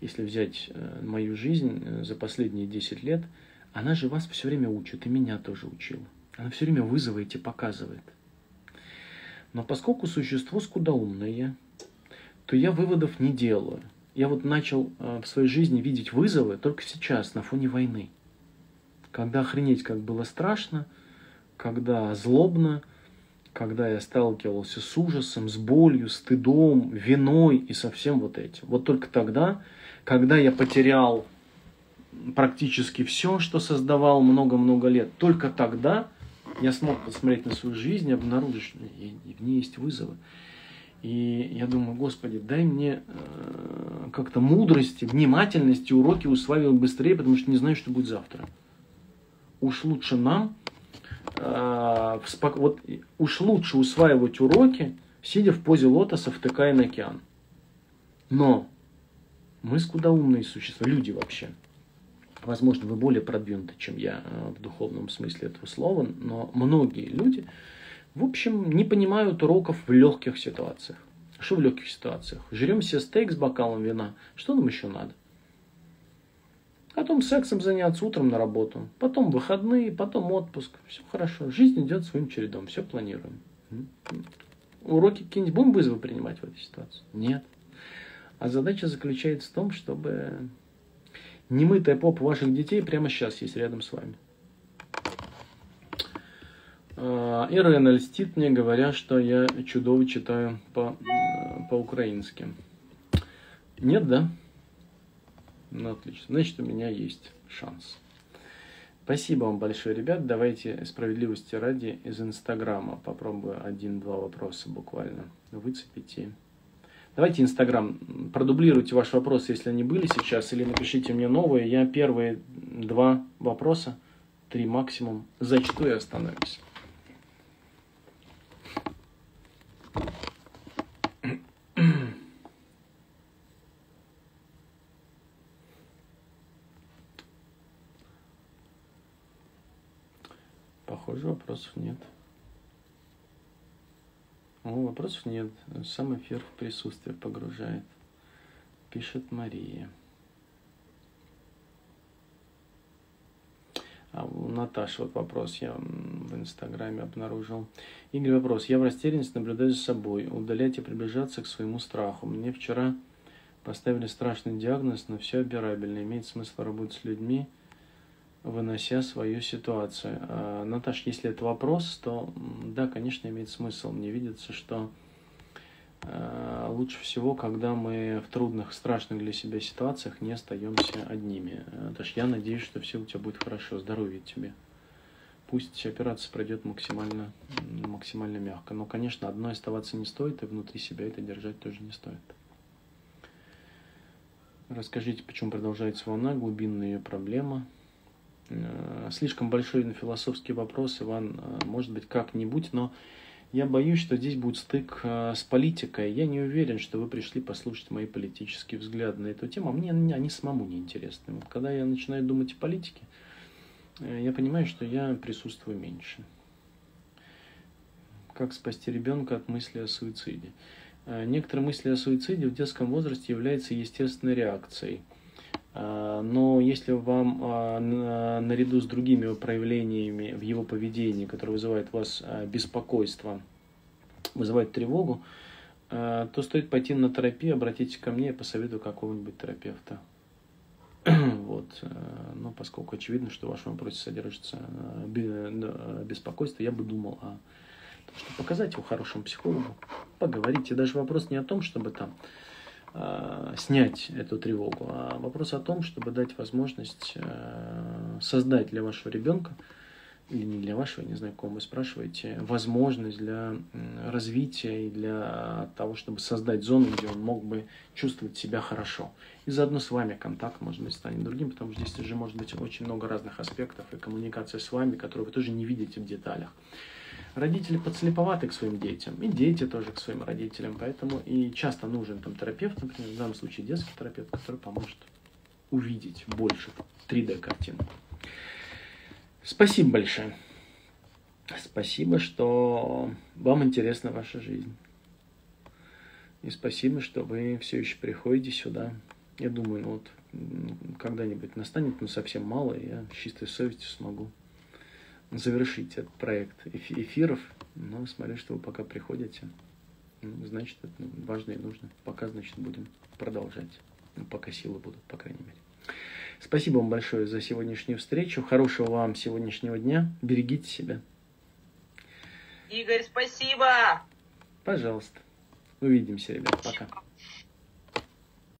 если взять э, мою жизнь э, за последние 10 лет, она же вас все время учит, и меня тоже учила. Она все время вызовы эти показывает. Но поскольку существо скудоумное, то я выводов не делаю я вот начал э, в своей жизни видеть вызовы только сейчас, на фоне войны. Когда охренеть как было страшно, когда злобно, когда я сталкивался с ужасом, с болью, стыдом, виной и со всем вот этим. Вот только тогда, когда я потерял практически все, что создавал много-много лет, только тогда я смог посмотреть на свою жизнь и обнаружить, что в ней есть вызовы. И я думаю, Господи, дай мне э, как-то мудрости, внимательности, уроки усваивать быстрее, потому что не знаю, что будет завтра. Уж лучше нам, э, спок... вот, уж лучше усваивать уроки, сидя в позе лотоса, втыкая на океан. Но мы скуда умные существа, люди вообще. Возможно, вы более продвинуты, чем я э, в духовном смысле этого слова, но многие люди в общем, не понимают уроков в легких ситуациях. Что в легких ситуациях? Жрем себе стейк с бокалом вина. Что нам еще надо? Потом сексом заняться утром на работу. Потом выходные, потом отпуск. Все хорошо. Жизнь идет своим чередом. Все планируем. Уроки какие-нибудь будем вызовы принимать в этой ситуации? Нет. А задача заключается в том, чтобы немытая попа ваших детей прямо сейчас есть рядом с вами. Ирена льстит мне, говоря, что я чудово читаю по, э, по-украински. Нет, да? Ну, отлично. Значит, у меня есть шанс. Спасибо вам большое, ребят. Давайте справедливости ради из Инстаграма попробую один-два вопроса буквально выцепить. И... Давайте Инстаграм, продублируйте ваши вопросы, если они были сейчас, или напишите мне новые. Я первые два вопроса, три максимум, зачту и остановлюсь. Похоже, вопросов нет. О, вопросов нет. Сам эфир в присутствие погружает. Пишет Мария. А у Наташи вот вопрос я в Инстаграме обнаружил. Игорь, вопрос. Я в растерянности наблюдаю за собой. Удалять и приближаться к своему страху. Мне вчера поставили страшный диагноз, но все операбельно. Имеет смысл работать с людьми, вынося свою ситуацию. А, Наташ, если это вопрос, то да, конечно, имеет смысл. Мне видится, что лучше всего, когда мы в трудных, страшных для себя ситуациях не остаемся одними. Наташ, я надеюсь, что все у тебя будет хорошо, здоровья тебе. Пусть операция пройдет максимально, максимально мягко. Но, конечно, одной оставаться не стоит, и внутри себя это держать тоже не стоит. Расскажите, почему продолжается волна, глубинная ее проблема – Э, слишком большой философский вопрос, Иван, э, может быть, как-нибудь, но я боюсь, что здесь будет стык э, с политикой. Я не уверен, что вы пришли послушать мои политические взгляды на эту тему. Мне они самому не интересны. Вот когда я начинаю думать о политике, я понимаю, что я присутствую меньше. Как спасти ребенка от мысли о суициде? Некоторые мысли о суициде в детском возрасте являются естественной реакцией – но если вам а, наряду с другими проявлениями в его поведении, которые вызывают у вас а, беспокойство, вызывают тревогу, то стоит пойти на терапию, обратитесь ко мне, я посоветую какого-нибудь терапевта. Вот. Но поскольку очевидно, что в вашем вопросе содержится беспокойство, я бы думал о том, чтобы показать его хорошему психологу, поговорить. И даже вопрос не о том, чтобы там Э, снять эту тревогу, а вопрос о том, чтобы дать возможность э, создать для вашего ребенка или не для вашего, не знаю, кого вы спрашиваете, возможность для развития и для того, чтобы создать зону, где он мог бы чувствовать себя хорошо. И заодно с вами контакт, может быть, станет другим, потому что здесь уже может быть очень много разных аспектов и коммуникация с вами, которые вы тоже не видите в деталях. Родители подслеповаты к своим детям, и дети тоже к своим родителям, поэтому и часто нужен там терапевт, например, в данном случае детский терапевт, который поможет увидеть больше 3D-картину. Спасибо большое. Спасибо, что вам интересна ваша жизнь. И спасибо, что вы все еще приходите сюда. Я думаю, ну вот когда-нибудь настанет, но совсем мало, и я с чистой совестью смогу завершить этот проект эфиров. Но смотрю, что вы пока приходите. Ну, значит, это важно и нужно. Пока, значит, будем продолжать. Ну, пока силы будут, по крайней мере. Спасибо вам большое за сегодняшнюю встречу. Хорошего вам сегодняшнего дня. Берегите себя. Игорь, спасибо. Пожалуйста. Увидимся, ребят. Пока.